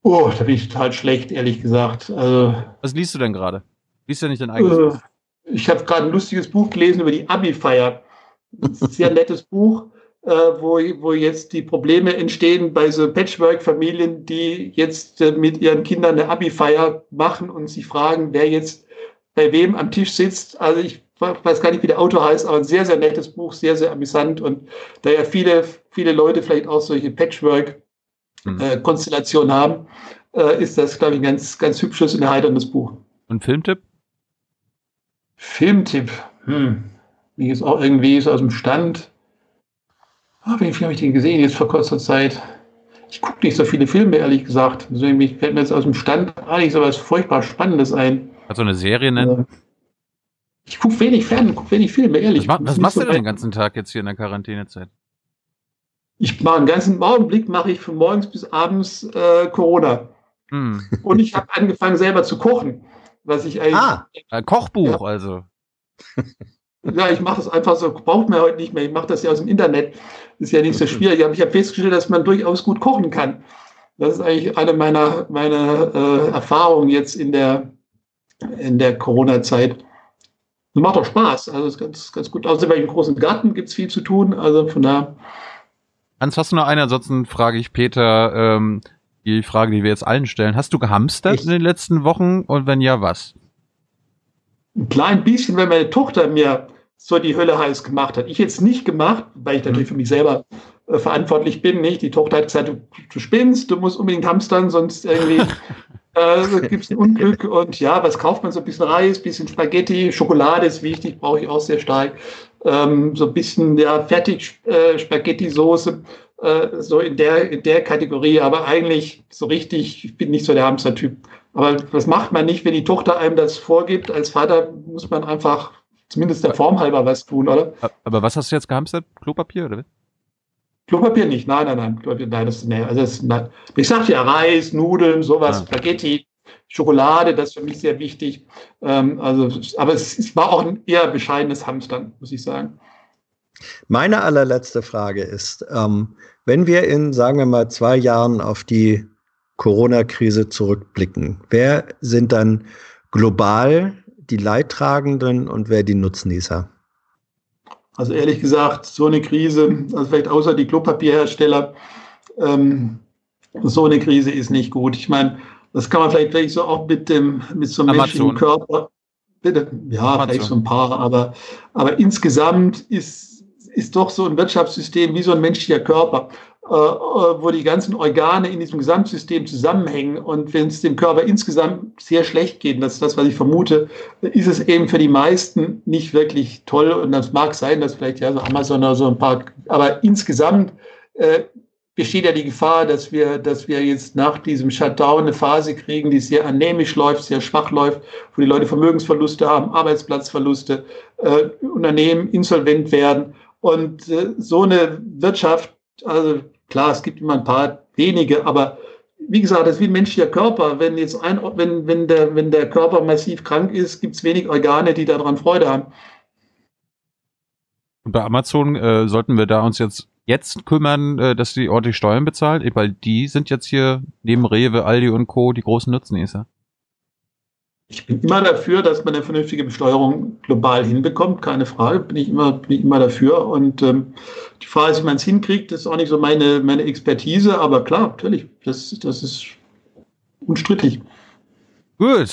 Oh, da bin ich total schlecht, ehrlich gesagt. Also, Was liest du denn gerade? Liest du ja nicht dein eigenes äh, Buch? Ich habe gerade ein lustiges Buch gelesen über die Abi-Feier. Sehr nettes Buch äh, wo, wo jetzt die Probleme entstehen bei so Patchwork-Familien, die jetzt äh, mit ihren Kindern eine Abi-Feier machen und sich fragen, wer jetzt bei wem am Tisch sitzt. Also ich weiß gar nicht, wie der Autor heißt, aber ein sehr, sehr nettes Buch, sehr, sehr amüsant und da ja viele, viele Leute vielleicht auch solche Patchwork-Konstellationen mhm. äh, haben, äh, ist das, glaube ich, ein ganz, ganz hübsches und erheiterndes Buch. Und Filmtipp? Filmtipp, hm. Wie ist auch irgendwie so aus dem Stand. Oh, wie viel habe ich den gesehen jetzt vor kurzer Zeit? Ich gucke nicht so viele Filme, ehrlich gesagt. Deswegen fällt mir jetzt aus dem Stand gar nicht so was furchtbar Spannendes ein. Also eine Serie nennen? Ich gucke wenig Fernsehen, gucke wenig Filme, ehrlich. Was, was machst du denn den ganzen Tag jetzt hier in der Quarantänezeit? Ich mache einen ganzen Augenblick, mache ich von morgens bis abends äh, Corona. Hm. Und ich habe angefangen selber zu kochen. Was ich eigentlich. Ah, ein Kochbuch ja. also. Ja, ich mache das einfach so, braucht man heute nicht mehr. Ich mache das ja aus dem Internet. Ist ja nicht so schwierig. Aber ich habe festgestellt, dass man durchaus gut kochen kann. Das ist eigentlich eine meiner, meiner äh, Erfahrungen jetzt in der, in der Corona-Zeit. Das macht auch Spaß. Also ist ganz, ganz gut. Außerdem bei dem großen Garten gibt es viel zu tun. Also von da. Hans, hast du noch eine? Ansonsten frage ich Peter ähm, die Frage, die wir jetzt allen stellen. Hast du gehamstert ich? in den letzten Wochen? Und wenn ja, was? ein klein bisschen, wenn meine Tochter mir so die Hölle heiß gemacht hat. Ich jetzt nicht gemacht, weil ich natürlich mhm. für mich selber äh, verantwortlich bin. Nicht? Die Tochter hat gesagt, du, du spinnst, du musst unbedingt hamstern, sonst irgendwie äh, gibt es ein Unglück. Und ja, was kauft man? So ein bisschen Reis, bisschen Spaghetti, Schokolade ist wichtig, brauche ich auch sehr stark. Ähm, so ein bisschen ja, fertig äh, äh, so in der, in der Kategorie. Aber eigentlich so richtig, ich bin nicht so der Hamster-Typ. Aber das macht man nicht, wenn die Tochter einem das vorgibt. Als Vater muss man einfach zumindest der Form halber was tun, oder? Aber was hast du jetzt gehamstert? Klopapier oder Klopapier nicht, nein, nein, nein. Klopapier, nein, das, nee, also das, nein. Ich sagte ja Reis, Nudeln, sowas, ah. Spaghetti, Schokolade, das ist für mich sehr wichtig. Ähm, also, aber es, es, war auch ein eher bescheidenes Hamstern, muss ich sagen. Meine allerletzte Frage ist, ähm, wenn wir in, sagen wir mal, zwei Jahren auf die Corona-Krise zurückblicken, wer sind dann global die Leidtragenden und wer die Nutznießer? Also ehrlich gesagt, so eine Krise, also vielleicht außer die Klopapierhersteller, ähm, so eine Krise ist nicht gut. Ich meine, das kann man vielleicht, vielleicht so auch mit dem mit so einem menschlichen Körper, bitte, ja, Amazon. vielleicht so ein paar, aber, aber insgesamt ist, ist doch so ein Wirtschaftssystem wie so ein menschlicher Körper. Äh, äh, wo die ganzen Organe in diesem Gesamtsystem zusammenhängen. Und wenn es dem Körper insgesamt sehr schlecht geht, das ist das, was ich vermute, ist es eben für die meisten nicht wirklich toll. Und das mag sein, dass vielleicht ja so Amazon oder so ein paar, aber insgesamt äh, besteht ja die Gefahr, dass wir, dass wir jetzt nach diesem Shutdown eine Phase kriegen, die sehr anämisch läuft, sehr schwach läuft, wo die Leute Vermögensverluste haben, Arbeitsplatzverluste, äh, Unternehmen insolvent werden. Und äh, so eine Wirtschaft, also Klar, es gibt immer ein paar wenige, aber wie gesagt, das ist wie ein menschlicher Körper. Wenn jetzt ein, wenn, wenn der, wenn der Körper massiv krank ist, gibt es wenig Organe, die daran Freude haben. Und bei Amazon äh, sollten wir da uns jetzt jetzt kümmern, äh, dass die ordentlich Steuern bezahlt, weil die sind jetzt hier neben Rewe, Aldi und Co. die großen Nutznießer. Ich bin immer dafür, dass man eine vernünftige Besteuerung global hinbekommt, keine Frage, bin ich immer, bin ich immer dafür. Und ähm, die Frage wie man es hinkriegt, ist auch nicht so meine, meine Expertise, aber klar, natürlich, das, das ist unstrittig. Gut.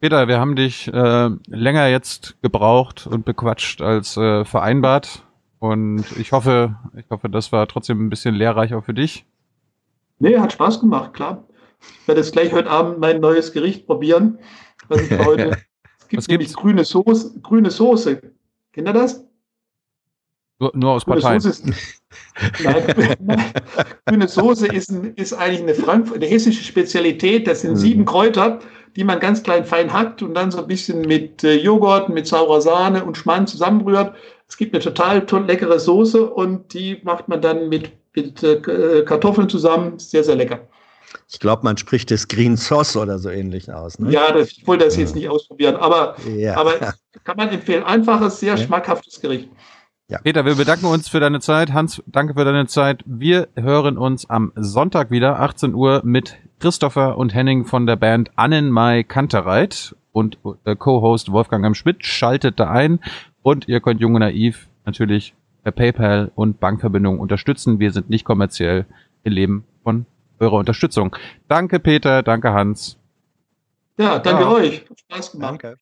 Peter, wir haben dich äh, länger jetzt gebraucht und bequatscht als äh, vereinbart. Und ich hoffe, ich hoffe, das war trotzdem ein bisschen lehrreich auch für dich. Nee, hat Spaß gemacht, klar. Ich werde jetzt gleich heute Abend mein neues Gericht probieren was ich heute. Es gibt Was nämlich gibt's? grüne Soße. Grüne Soße. Kennt ihr das? Nur, nur aus grüne Parteien. Soße ist, nein, nein, grüne Soße ist, ein, ist eigentlich eine, Frank eine hessische Spezialität. Das sind mhm. sieben Kräuter, die man ganz klein fein hackt und dann so ein bisschen mit äh, Joghurt, mit saurer Sahne und Schmarrn zusammenrührt. Es gibt eine total leckere Soße und die macht man dann mit, mit äh, Kartoffeln zusammen. Sehr, sehr lecker. Ich glaube, man spricht das Green Sauce oder so ähnlich aus. Ne? Ja, das, ich wollte das ja. jetzt nicht ausprobieren, aber, ja. aber kann man empfehlen. Einfaches, sehr ja. schmackhaftes Gericht. Ja. Peter, wir bedanken uns für deine Zeit. Hans, danke für deine Zeit. Wir hören uns am Sonntag wieder, 18 Uhr, mit Christopher und Henning von der Band Annenmai Kantereit und äh, Co-Host Wolfgang am Schmidt schaltet da ein und ihr könnt Junge Naiv natürlich per PayPal und Bankverbindung unterstützen. Wir sind nicht kommerziell. Wir leben von eure Unterstützung. Danke Peter, danke Hans. Ja, danke ja. euch. Spaß gemacht. Danke.